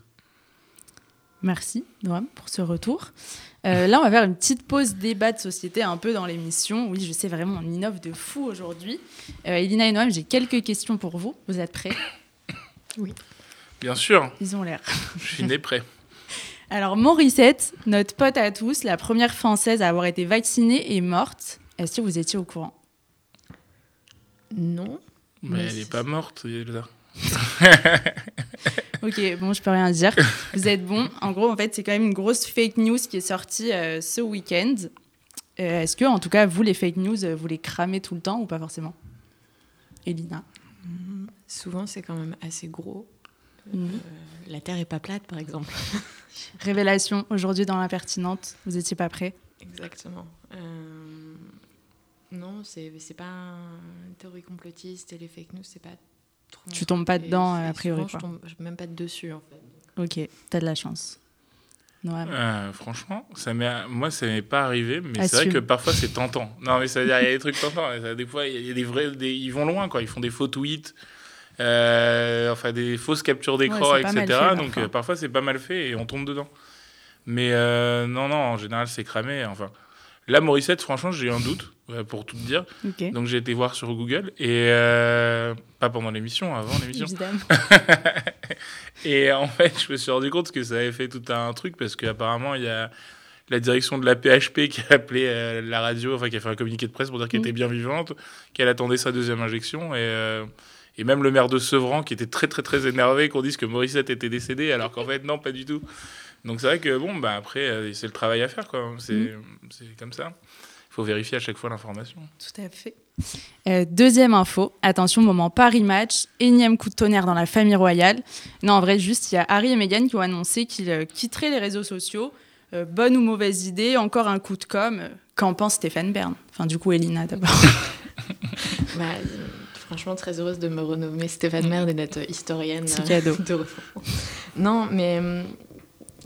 S2: Merci, Noam, pour ce retour. Euh, là, on va faire une petite pause débat de société un peu dans l'émission. Oui, je sais vraiment, on innove de fou aujourd'hui. Euh, Elina et Noam, j'ai quelques questions pour vous. Vous êtes prêts
S4: Oui.
S6: Bien sûr.
S2: Ils ont l'air.
S6: Je suis né prêt.
S2: Alors, Morissette, notre pote à tous, la première française à avoir été vaccinée, est morte. Est-ce que vous étiez au courant?
S4: Non.
S6: Mais, elle n'est pas morte, Elsa.
S2: ok, bon, je peux rien dire. Vous êtes bon. En gros, en fait, c'est quand même une grosse fake news qui est sortie euh, ce week-end. Euh, Est-ce que, en tout cas, vous, les fake news, euh, vous les cramez tout le temps ou pas forcément? Elina
S4: Mm, Souvent, c'est quand même assez gros.
S2: Mhm.
S4: Euh, la Terre est pas plate, par exemple.
S2: Révélation aujourd'hui dans l'impertinente. Vous étiez pas prêts?
S4: Exactement. Euh, non, c'est c'est pas une théorie complotiste et les fake news, c'est pas
S2: Tu tombes pas dedans, a priori,
S4: souvent, Je
S2: quoi.
S4: tombe je- même pas dessus, en fait.
S2: Ok, t'as de la chance. Noam.
S6: Euh, franchement, ça m'est, moi, ça m'est pas arrivé, mais c'est vrai que parfois c'est tentant. Non, mais ça veut dire, il y a des trucs tentants. ça- Des fois, il y a des vrais, des- ils vont loin, quoi. Ils font des faux tweets, euh, enfin des fausses captures d'écran,
S2: Ouais,
S6: etc.
S2: fait,
S6: Donc
S2: parfois.
S6: euh, parfois c'est pas mal fait et on tombe dedans. Mais euh, non, non, en général c'est cramé. Enfin, là, Morissette, franchement, j'ai eu un doute, ouais, pour tout te dire. Donc j'ai été voir sur Google et euh, pas pendant l'émission, avant l'émission. Et en fait, je me suis rendu compte que ça avait fait tout un truc parce qu'apparemment, il y a la direction de la PHP qui a appelé euh, la radio, enfin qui a fait un communiqué de presse pour dire qu'elle
S2: Mhm.
S6: était bien vivante, qu'elle attendait sa deuxième injection. Et, euh, et même le maire de Sevran qui était très très très énervé qu'on dise que Morissette était décédée alors qu'en fait, non, pas du tout. Donc c'est vrai que bon, bah, après, euh, c'est le travail à faire, quoi. C'est c'est comme ça. Il faut vérifier à chaque fois l'information.
S2: Tout à fait. Euh, deuxième info, attention, moment Paris Match, énième coup de tonnerre dans la famille royale. Non, en vrai, juste, il y a Harry et Meghan qui ont annoncé qu'ils euh, quitteraient les réseaux sociaux. Euh, bonne ou mauvaise idée, encore un coup de com. Qu'en pense Stéphane Bern? Enfin, du coup, Elina d'abord.
S4: Bah, franchement, très heureuse de me renommer Stéphane Merde et d'être historienne.
S2: C'est cadeau.
S4: de. Non, mais hum,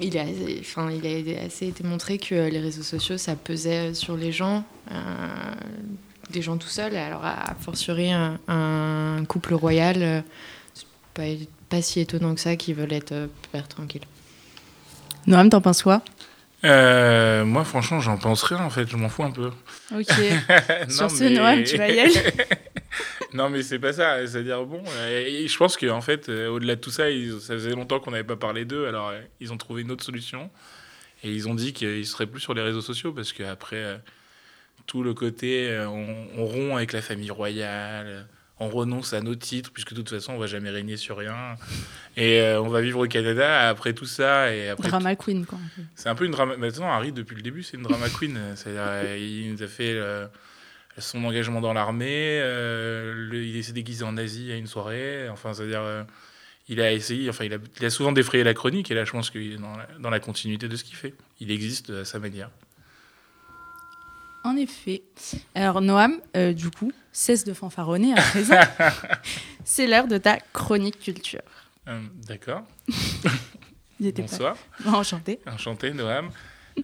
S4: il a, enfin, il a assez été montré que les réseaux sociaux, ça pesait sur les gens, euh, des gens tout seuls. Alors, à fortiori, un, un couple royal, euh, c'est pas, pas si étonnant que ça qu'ils veulent être euh, père tranquille.
S2: Noam, t'en penses quoi?
S6: Euh, moi, franchement, j'en pense rien en fait, je m'en fous un peu.
S2: Ok.
S6: Non,
S2: Sur ce,
S6: mais-
S2: Noam, tu vas y aller
S6: non, mais c'est pas ça. C'est-à-dire, bon, euh, et je pense qu'en fait, euh, au-delà de tout ça, ils- ça faisait longtemps qu'on n'avait pas parlé d'eux, alors euh, ils ont trouvé une autre solution. Et ils ont dit qu'ils seraient plus sur les réseaux sociaux parce qu'après, tout le côté, on, on rompt avec la famille royale, on renonce à nos titres, puisque de toute façon, on va jamais régner sur rien. Et euh, on va vivre au Canada après tout ça. Et après
S2: Drama Queen, quoi.
S6: c'est un peu une drama. Maintenant, Harry, depuis le début, c'est une drama queen. Il nous a fait euh, son engagement dans l'armée. euh, le- il s'est déguisé en Asie à une soirée. Enfin, c'est-à-dire, euh, il a essayé. Enfin, il a, il a souvent défrayé la chronique. Et là, je pense qu'il est dans la, dans la continuité de ce qu'il fait. Il existe à sa manière.
S2: En effet. Alors, Noam, euh, du coup, cesse de fanfaronner à présent. C'est l'heure de ta chronique culture.
S6: Euh, D'accord. Bonsoir.
S2: pas enchanté.
S6: Enchanté, Noam.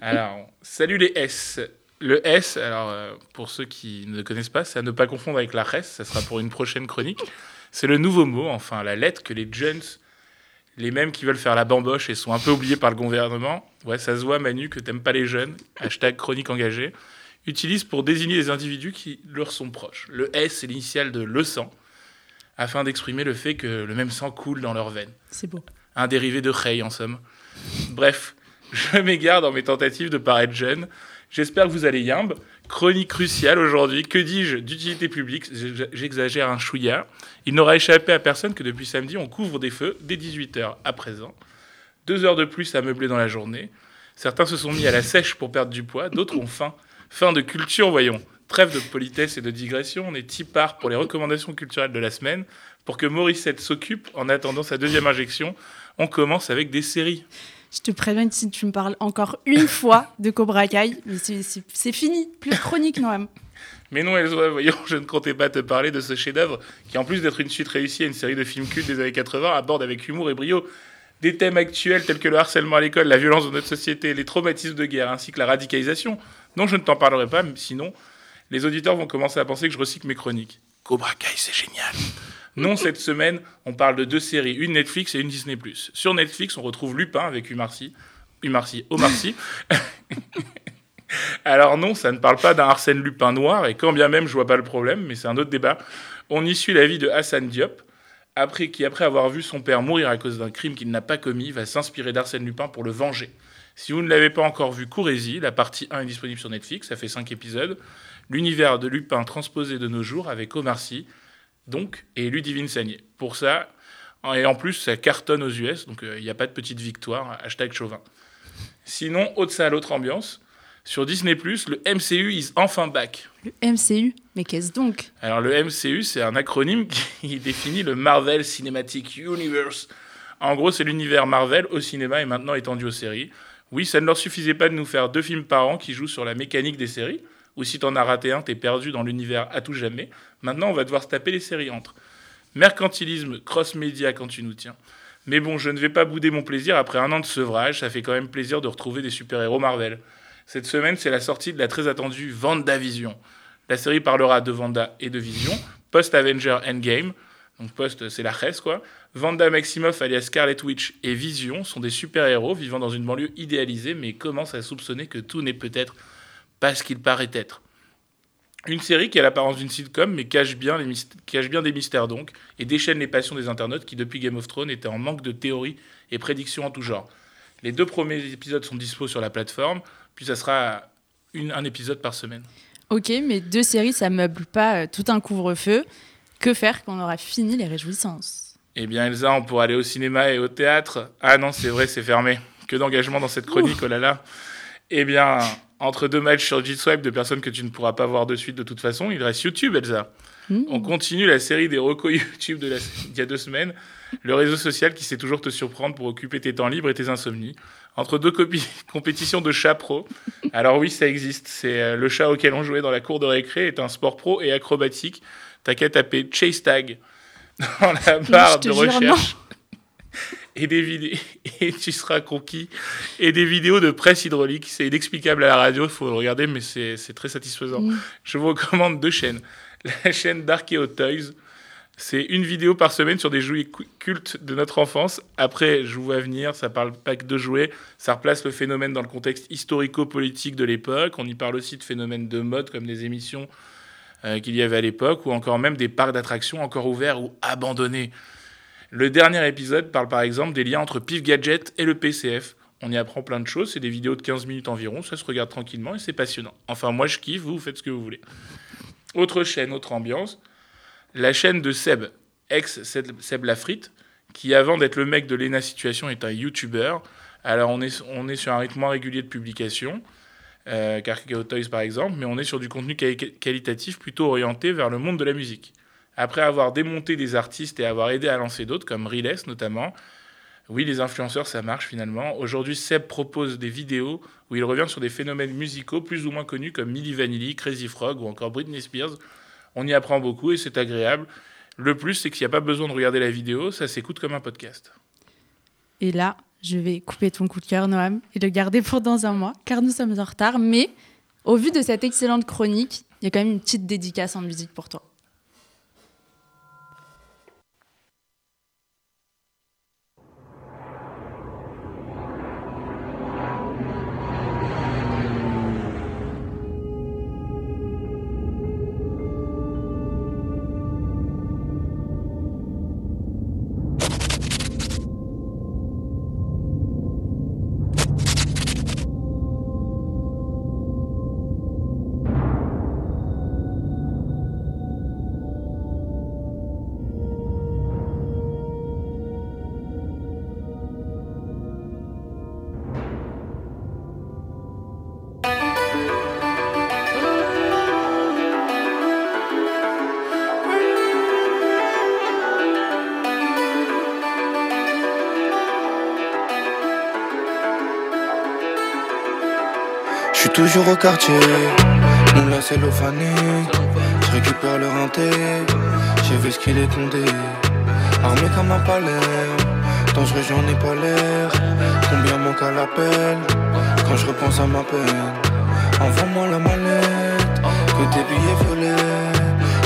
S6: Alors, salut les S. Le S, alors euh, pour ceux qui ne connaissent pas, c'est à ne pas confondre avec la res, ça sera pour une prochaine chronique. C'est le nouveau mot, enfin la lettre que les jeunes, les mêmes qui veulent faire la bamboche et sont un peu oubliés par le gouvernement, ouais, ça se voit Manu que t'aimes pas les jeunes, hashtag chronique engagée, utilisent pour désigner les individus qui leur sont proches. Le S, c'est l'initiale de le sang, afin d'exprimer le fait que le même sang coule dans leurs veines
S2: C'est beau.
S6: un dérivé de Rey en somme. Bref, je m'égare dans mes tentatives de paraître jeune. J'espère que vous allez yimbe. Chronique cruciale aujourd'hui. Que dis-je d'utilité publique? J'exagère un chouïa. Il n'aura échappé à personne que depuis samedi, on couvre des feux dès 18h à présent. Deux heures de plus à meubler dans la journée. Certains se sont mis à la sèche pour perdre du poids, d'autres ont faim. Fin de culture, voyons. Trêve de politesse et de digression, on est tipard pour les recommandations culturelles de la semaine. Pour que Morissette s'occupe en attendant sa deuxième injection, on commence avec des séries.
S2: Je te préviens que si tu me parles encore une fois de Cobra Kai, mais c'est- c'est c'est fini. Plus de chronique, Noam.
S6: Mais non, Elsa, voyons, je ne comptais pas te parler de ce chef-d'œuvre qui, en plus d'être une suite réussie à une série de films cultes des années 80, aborde avec humour et brio des thèmes actuels tels que le harcèlement à l'école, la violence de notre société, les traumatismes de guerre ainsi que la radicalisation. Non, je ne t'en parlerai pas, sinon, les auditeurs vont commencer à penser que je recycle mes chroniques. Cobra Kai, c'est génial. Non, cette semaine, on parle de deux séries, une Netflix et une Disney+. Sur Netflix, on retrouve Lupin avec Umar Sy, Sy. Alors non, ça ne parle pas d'un Arsène Lupin noir, et quand bien même je vois pas le problème, mais c'est un autre débat. On y suit la vie de Hassan Diop, après, qui après avoir vu son père mourir à cause d'un crime qu'il n'a pas commis, va s'inspirer d'Arsène Lupin pour le venger. Si vous ne l'avez pas encore vu, courez-y. La partie 1 est disponible sur Netflix, ça fait 5 épisodes. L'univers de Lupin transposé de nos jours avec Omar Sy, donc, et Ludivine Sagné. Pour ça, et en plus, ça cartonne aux US, donc euh, il n'y a pas de petite victoire, hashtag chauvin. Sinon, autre salle, autre ambiance. Sur Disney+, le MCU is enfin back.
S2: Le MCU Mais qu'est-ce donc?
S6: Alors le MCU, c'est un acronyme qui définit le Marvel Cinematic Universe. En gros, c'est l'univers Marvel au cinéma et maintenant étendu aux séries. Oui, ça ne leur suffisait pas de nous faire deux films par an qui jouent sur la mécanique des séries, ou si t'en as raté un, t'es perdu dans l'univers à tout jamais. Maintenant, on va devoir se taper les séries entre. Mercantilisme, cross-média quand tu nous tiens. Mais bon, je ne vais pas bouder mon plaisir après un an de sevrage, ça fait quand même plaisir de retrouver des super-héros Marvel. Cette semaine, c'est la sortie de la très attendue Vision. La série parlera de Vanda et de Vision, post-Avenger Endgame. Donc post, c'est la reste, quoi. Vanda Maximoff, alias Scarlet Witch, et Vision sont des super-héros vivant dans une banlieue idéalisée, mais commencent à soupçonner que tout n'est peut-être pas ce qu'il paraît être. Une série qui a l'apparence d'une sitcom, mais cache bien, les cache bien des mystères donc, et déchaîne les passions des internautes qui, depuis Game of Thrones, étaient en manque de théories et prédictions en tout genre. Les deux premiers épisodes sont dispo sur la plateforme. Puis ça sera un épisode par semaine.
S2: Ok, mais deux séries, ça meuble pas euh, tout un couvre-feu. Que faire quand on aura fini les réjouissances?
S6: Eh bien, Elsa, on pourra aller au cinéma et au théâtre. Ah non, c'est vrai, c'est fermé. Que d'engagement dans cette chronique, oh là là. Eh bien, entre deux matchs sur G-Swipe de personnes que tu ne pourras pas voir de suite de toute façon, il reste YouTube, Elsa. Hmm. On continue la série des recos YouTube de il y a deux semaines. Le réseau social qui sait toujours te surprendre pour occuper tes temps libres et tes insomnies entre deux compétitions de chat pro. Alors oui, ça existe. C'est euh, le chat auquel on jouait dans la cour de récré est un sport pro et acrobatique. T'as qu'à taper Chase Tag dans la barre de recherche. Et des vidéos et tu seras conquis et des vidéos de presse hydraulique c'est inexplicable à la radio il faut le regarder mais c'est très satisfaisant je vous recommande deux chaînes la chaîne d'Archeo Toys c'est une vidéo par semaine sur des jouets cultes de notre enfance. Après, je vous vois venir, ça parle pas que de jouets, ça replace le phénomène dans le contexte historico-politique de l'époque. On y parle aussi de phénomènes de mode comme des émissions euh, qu'il y avait à l'époque ou encore même des parcs d'attractions encore ouverts ou abandonnés. Le dernier épisode parle par exemple des liens entre Pif Gadget et le PCF. On y apprend plein de choses, c'est des vidéos de 15 minutes environ, ça se regarde tranquillement et c'est passionnant. Enfin, moi je kiffe, vous faites ce que vous voulez. Autre chaîne, autre ambiance la chaîne de Seb, ex-Seb Lafrite, qui avant d'être le mec de Lena Situation est un YouTuber. Alors on est, on est sur un rythme régulier de publication, euh, Toys par exemple, mais on est sur du contenu qualitatif plutôt orienté vers le monde de la musique. Après avoir démonté des artistes et avoir aidé à lancer d'autres, comme Riles notamment, oui, les influenceurs, ça marche finalement. Aujourd'hui, Seb propose des vidéos où il revient sur des phénomènes musicaux plus ou moins connus comme Milli Vanilli, Crazy Frog ou encore Britney Spears, on y apprend beaucoup et c'est agréable. Le plus, c'est qu'il n'y a pas besoin de regarder la vidéo, ça s'écoute comme un podcast.
S2: Et là, je vais couper ton coup de cœur, Noam, et le garder pour dans un mois, car nous sommes en retard. Mais au vu de cette excellente chronique, il y a quand même une petite dédicace en musique pour toi.
S8: Toujours au quartier, mon la cellophané. Je récupère le renté, j'ai vu ce qu'il est condé. Armé comme un palais, dangereux j'en ai pas l'air. Combien manque à l'appel quand je repense à ma peine? Envoie-moi la mallette, que tes billets violets,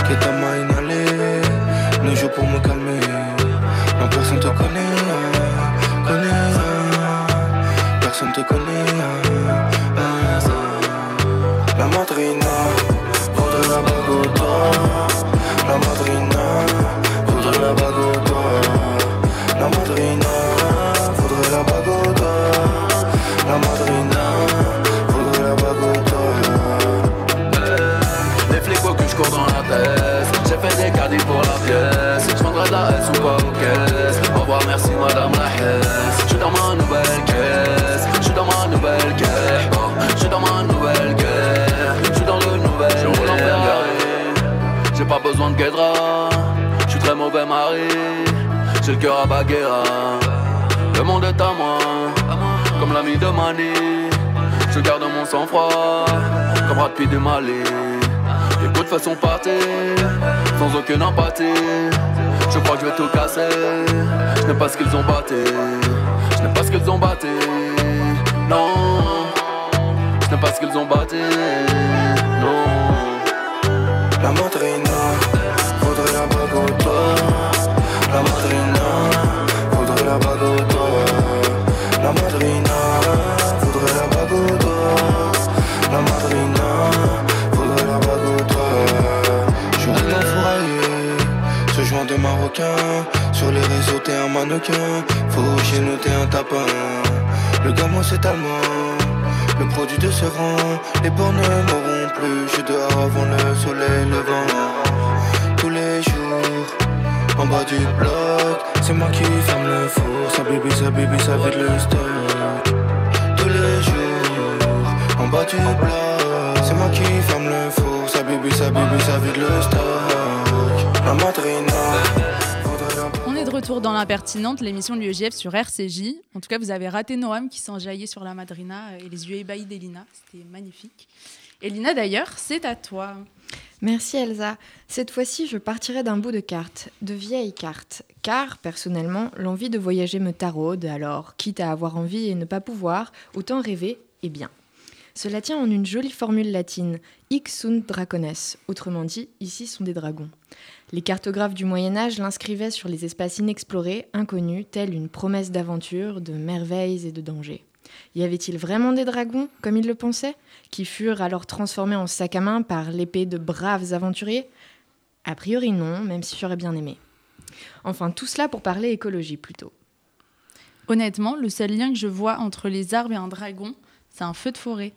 S8: que ta main inhalée. Ne joue pour me calmer, non personne te connaît, connaît. Personne te
S9: guettera
S8: madrina, pour la bague au doigt. La madrina, pour la bague au doigt. La madrina, pour de la bague au doigt. La madrina, pour de la bague au doigt.
S9: Les flics quoi que je cours dans la tête, j'ai fait des caddies pour la pièce. Je vendrai de la S ou pas Le monde est à moi, comme l'ami de Mani. Je garde mon sang-froid, comme Brad de Mali. Et de façon partir, sans aucune empathie. Je crois que je vais tout casser. Je n'ai pas ce qu'ils ont battu. Je n'ai pas ce qu'ils ont battu. Non, je n'ai pas ce qu'ils ont battu. Non.
S8: La madrina, mannequin. Faut nous, t'es un tapin. Le gamin, c'est allemand. Le produit de ce rang, les bornes ne m'auront plus. Je dehors avant le soleil levant. Tous les jours, en bas du bloc, c'est moi qui ferme le four. Sa bébé, sa bébé, ça vide le stock. Tous les jours, en bas du bloc, c'est moi qui ferme le four. Sa bébé, sa bébé, ça vide le stock. La madrina
S2: retour dans l'impertinente, l'émission de l'UEJF sur RCJ. En tout cas, vous avez raté Noam qui s'enjaillait sur la madrina et les yeux ébahis d'Elina. C'était magnifique. Elina, d'ailleurs, c'est à toi.
S4: Merci Elsa. Cette fois-ci, je partirai d'un bout de carte, de vieilles cartes. Car, personnellement, l'envie de voyager me taraude, alors, quitte à avoir envie et ne pas pouvoir, autant rêver et bien. Cela tient en une jolie formule latine, Hic sunt dracones, autrement dit, ici sont des dragons. Les cartographes du Moyen Âge l'inscrivaient sur les espaces inexplorés, inconnus, tels une promesse d'aventure, de merveilles et de dangers. Y avait-il vraiment des dragons, comme ils le pensaient, qui furent alors transformés en sac à main par l'épée de braves aventuriers? A priori non, même si j'aurais bien aimé. Enfin, tout cela pour parler écologie plutôt.
S2: Honnêtement, le seul lien que je vois entre les arbres et un dragon, c'est un feu de forêt.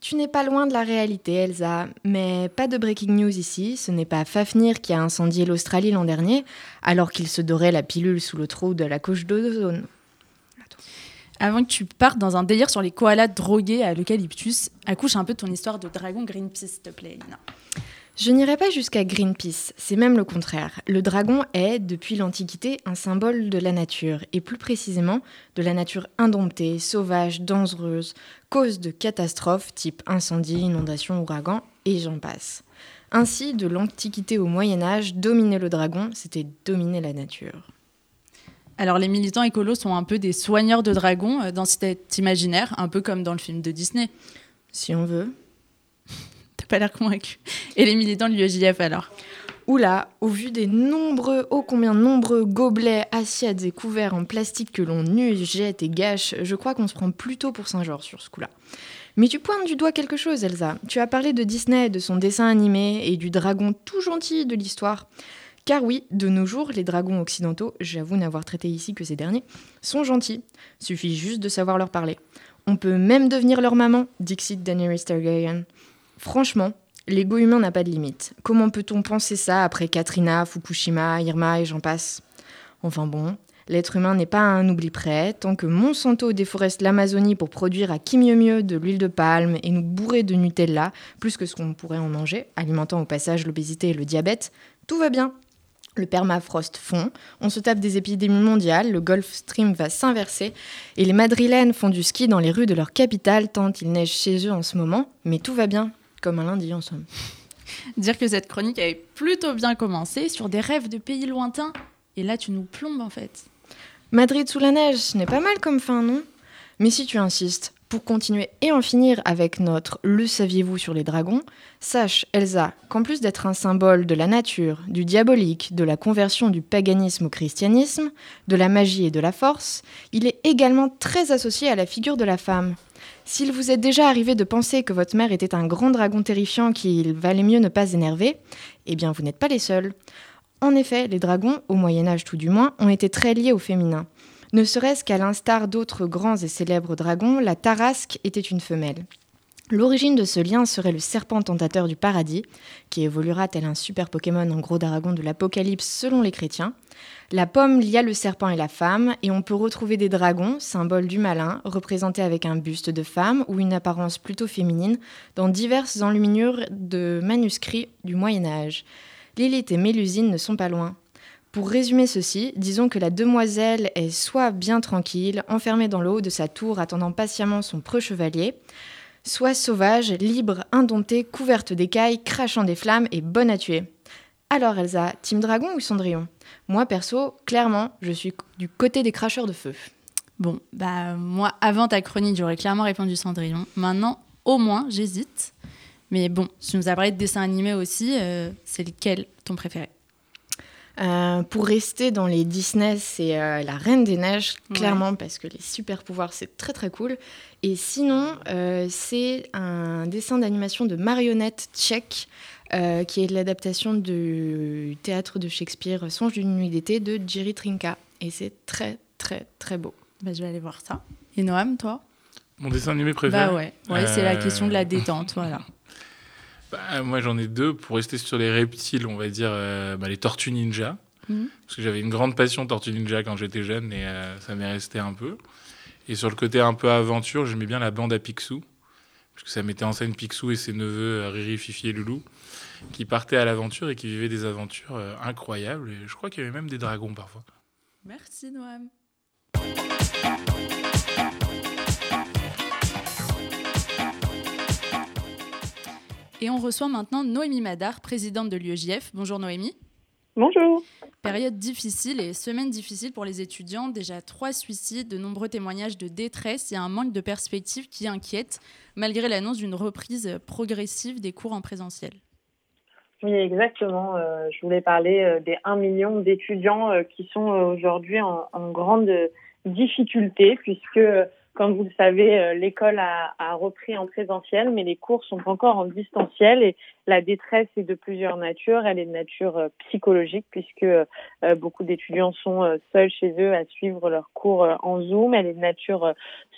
S4: Tu n'es pas loin de la réalité, Elsa, mais pas de breaking news ici. Ce n'est pas Fafnir qui a incendié l'Australie l'an dernier, alors qu'il se dorait la pilule sous le trou de la couche d'ozone.
S2: Avant que tu partes dans un délire sur les koalas drogués à l'eucalyptus, accouche un peu de ton histoire de dragon Greenpeace, s'il te plaît.
S4: Je n'irai pas jusqu'à Greenpeace, c'est même le contraire. Le dragon est, depuis l'Antiquité, un symbole de la nature, et plus précisément de la nature indomptée, sauvage, dangereuse, cause de catastrophes type incendie, inondation, ouragan, et j'en passe. Ainsi, de l'Antiquité au Moyen Âge, dominer le dragon, c'était dominer la nature.
S2: Alors les militants écolos sont un peu des soigneurs de dragons euh, dans cet imaginaire, un peu comme dans le film de Disney.
S4: Si on veut
S2: pas l'air convaincu. Et les militants de l'UEJF alors
S4: Oula, au vu des nombreux, ô combien nombreux gobelets, assiettes et couverts en plastique que l'on use, jette et gâche, je crois qu'on se prend plutôt pour Saint-Georges sur ce coup-là. Mais tu pointes du doigt quelque chose, Elsa. Tu as parlé de Disney, de son dessin animé et du dragon tout gentil de l'histoire. Car oui, de nos jours, les dragons occidentaux, j'avoue n'avoir traité ici que ces derniers, sont gentils. Suffit juste de savoir leur parler. On peut même devenir leur maman, Dixit Daenerys Targaryen. Franchement, l'ego humain n'a pas de limite. Comment peut-on penser ça après Katrina, Fukushima, Irma et j'en passe? Enfin bon, l'être humain n'est pas un oubli prêt. Tant que Monsanto déforeste l'Amazonie pour produire à qui mieux mieux de l'huile de palme et nous bourrer de Nutella, plus que ce qu'on pourrait en manger, alimentant au passage l'obésité et le diabète, tout va bien. Le permafrost fond, on se tape des épidémies mondiales, le Gulf Stream va s'inverser et les Madrilènes font du ski dans les rues de leur capitale tant il neige chez eux en ce moment, mais tout va bien, comme un lundi en somme.
S2: Dire que cette chronique avait plutôt bien commencé sur des rêves de pays lointains. Et là, tu nous plombes en fait.
S4: Madrid sous la neige, ce n'est pas mal comme fin, non? Mais si tu insistes, pour continuer et en finir avec notre Le saviez-vous sur les dragons, sache, Elsa, qu'en plus d'être un symbole de la nature, du diabolique, de la conversion du paganisme au christianisme, de la magie et de la force, il est également très associé à la figure de la femme. S'il vous est déjà arrivé de penser que votre mère était un grand dragon terrifiant qu'il valait mieux ne pas énerver, eh bien vous n'êtes pas les seuls. En effet, les dragons, au Moyen Âge tout du moins, ont été très liés au féminin. Ne serait-ce qu'à l'instar d'autres grands et célèbres dragons, la tarasque était une femelle. L'origine de ce lien serait le serpent tentateur du paradis, qui évoluera tel un super Pokémon en gros dragon de l'Apocalypse selon les chrétiens. La pomme lia le serpent et la femme, et on peut retrouver des dragons, symbole du malin, représentés avec un buste de femme ou une apparence plutôt féminine, dans diverses enluminures de manuscrits du Moyen Âge. Lilith et Mélusine ne sont pas loin. Pour résumer ceci, disons que la demoiselle est soit bien tranquille, enfermée dans le haut de sa tour attendant patiemment son preux chevalier, soit sauvage, libre, indomptée, couverte d'écailles, crachant des flammes et bonne à tuer. Alors Elsa, Team Dragon ou Cendrillon? Moi perso, clairement, je suis du côté des cracheurs de feu.
S2: Bon, bah moi, avant ta chronique, j'aurais clairement répondu Cendrillon. Maintenant, au moins, j'hésite. Mais bon, si tu nous as parlé de dessin animé aussi, euh, c'est lequel ton préféré?
S4: Euh, pour rester dans les Disney, c'est euh, La Reine des Neiges, clairement, parce que les super pouvoirs, c'est très très cool. Et sinon, c'est un dessin d'animation de marionnette tchèque, qui est l'adaptation du théâtre de Shakespeare, Songe d'une nuit d'été, de Jerry Trinka. Et c'est très très très beau.
S2: Bah, je vais aller voir ça. Et Noam, toi?
S6: Mon dessin animé préféré?
S2: Bah ouais, ouais c'est la question de la détente, voilà.
S6: Bah, moi, j'en ai deux. Pour rester sur les reptiles, on va dire euh, bah, les tortues ninja. Mhm. Parce que j'avais une grande passion tortues ninja quand j'étais jeune et euh, ça m'est resté un peu. Et sur le côté un peu aventure, j'aimais bien la bande à Picsou. Parce que ça mettait en scène Picsou et ses neveux, euh, Riri, Fifi et Loulou, qui partaient à l'aventure et qui vivaient des aventures incroyables. Et je crois qu'il y avait même des dragons parfois.
S2: Merci Noam. Et on reçoit maintenant Noémie Madar, présidente de l'UEJF. Bonjour Noémie.
S10: Bonjour.
S2: Période difficile et semaine difficile pour les étudiants. Déjà trois suicides, de nombreux témoignages de détresse et un manque de perspective qui inquiète, malgré l'annonce d'une reprise progressive des cours en présentiel.
S10: Oui, exactement. Euh, je voulais parler euh, des 1 million d'étudiants euh, qui sont aujourd'hui en, en, grande difficulté, puisque comme vous le savez, euh, l'école a, a, repris en présentiel, mais les cours sont encore en distanciel et la détresse est de plusieurs natures. Elle est de nature euh, psychologique puisque euh, beaucoup d'étudiants sont seuls chez eux à suivre leurs cours en Zoom. Elle est de nature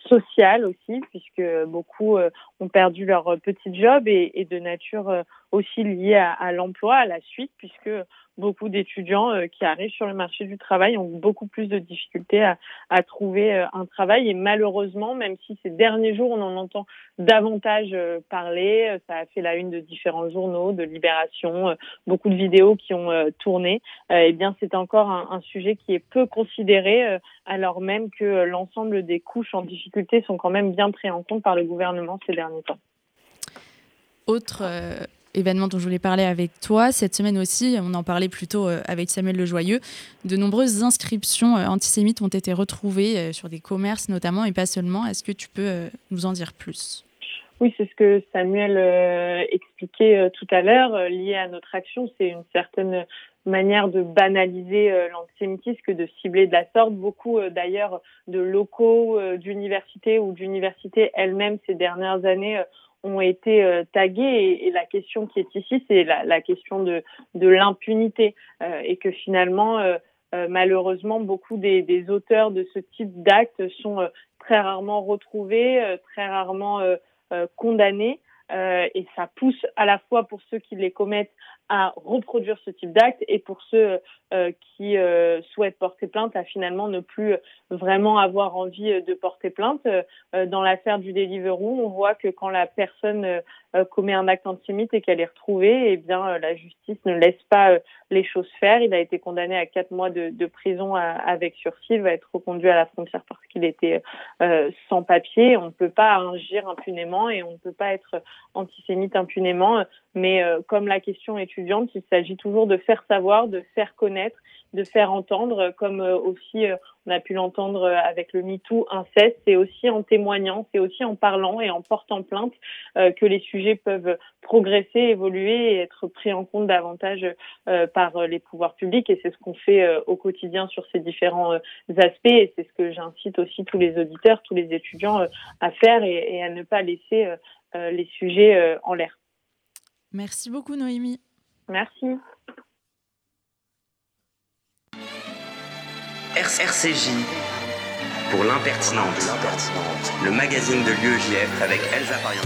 S10: sociale aussi puisque beaucoup ont perdu leur petit job et, et de nature aussi liée à, l'emploi, à la suite, puisque beaucoup d'étudiants euh, qui arrivent sur le marché du travail ont beaucoup plus de difficultés à, à trouver euh, un travail. Et malheureusement, même si ces derniers jours, on en entend davantage euh, parler, ça a fait la une de différents journaux, de Libération, beaucoup de vidéos qui ont tourné, eh bien, c'est encore un, un, sujet qui est peu considéré, alors même que l'ensemble des couches en difficulté sont quand même bien pris en compte par le gouvernement ces derniers temps.
S2: Autre événement dont je voulais parler avec toi. Cette semaine aussi, on en parlait plutôt euh, avec Samuel Lejoyeux, de nombreuses inscriptions euh, antisémites ont été retrouvées euh, sur des commerces notamment et pas seulement. Est-ce que tu peux nous en dire plus?
S10: Oui, c'est ce que Samuel expliquait tout à l'heure, lié à notre action. C'est une certaine manière de banaliser l'antisémitisme de cibler de la sorte. Beaucoup d'ailleurs de locaux d'universités ou d'universités elles-mêmes ces dernières années ont été euh, tagués et, la question qui est ici, c'est la, la, question de, de l'impunité euh, et que finalement, euh, malheureusement, beaucoup des, des, auteurs de ce type d'actes sont très rarement retrouvés, très rarement condamnés. et ça pousse à la fois pour ceux qui les commettent à reproduire ce type d'acte et pour ceux euh, qui euh, souhaitent porter plainte à finalement ne plus vraiment avoir envie de porter plainte. Euh, dans l'affaire du Deliveroo, on voit que quand la personne euh, commet un acte antisémite et qu'elle est retrouvée, eh bien euh, la justice ne laisse pas les choses faire. Il a été condamné à quatre mois de, prison avec sursis, il va être reconduit à la frontière parce qu'il était sans papier. On ne peut pas agir impunément et on ne peut pas être antisémite impunément. Mais comme la question il s'agit toujours de faire savoir, de faire connaître de faire entendre, comme euh, aussi euh, on a pu l'entendre euh, avec le MeToo inceste, c'est aussi en témoignant, c'est aussi en parlant et en portant plainte que les sujets peuvent progresser, évoluer et être pris en compte davantage par les pouvoirs publics. Et c'est ce qu'on fait au quotidien sur ces différents aspects. Et c'est ce que j'incite aussi tous les auditeurs, tous les étudiants à faire et à ne pas laisser les sujets en l'air.
S2: Merci beaucoup Noémie.
S10: Merci.
S1: RCJ pour l'impertinente, le magazine de l'UEJF avec Elsa Pariente.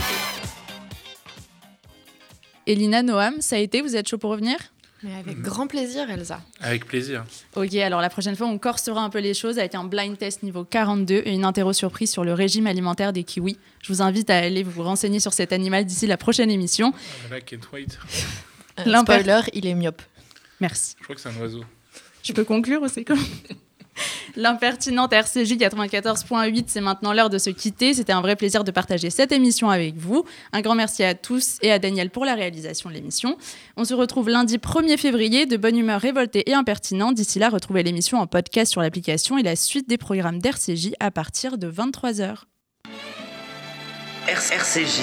S2: Elina Noam, ça a été, vous êtes chaud pour revenir?
S4: Mais avec grand plaisir, Elsa.
S6: Avec plaisir.
S2: Ok, alors la prochaine fois, on corsera un peu les choses avec un blind test niveau 42 et une interro surprise sur le régime alimentaire des kiwis. Je vous invite à aller vous renseigner sur cet animal d'ici la prochaine émission.
S6: I can't wait.
S4: Euh, spoiler, il est myope.
S2: Merci.
S6: Je crois que c'est un oiseau.
S2: Je peux conclure aussi comme L'impertinente RCJ 94.8, c'est maintenant l'heure de se quitter. C'était un vrai plaisir de partager cette émission avec vous. Un grand merci à tous et à Daniel pour la réalisation de l'émission. On se retrouve lundi 1er février, de bonne humeur révoltée et impertinente. D'ici là, retrouvez l'émission en podcast sur l'application et la suite des programmes d'RCJ à partir de 23h.
S1: RCJ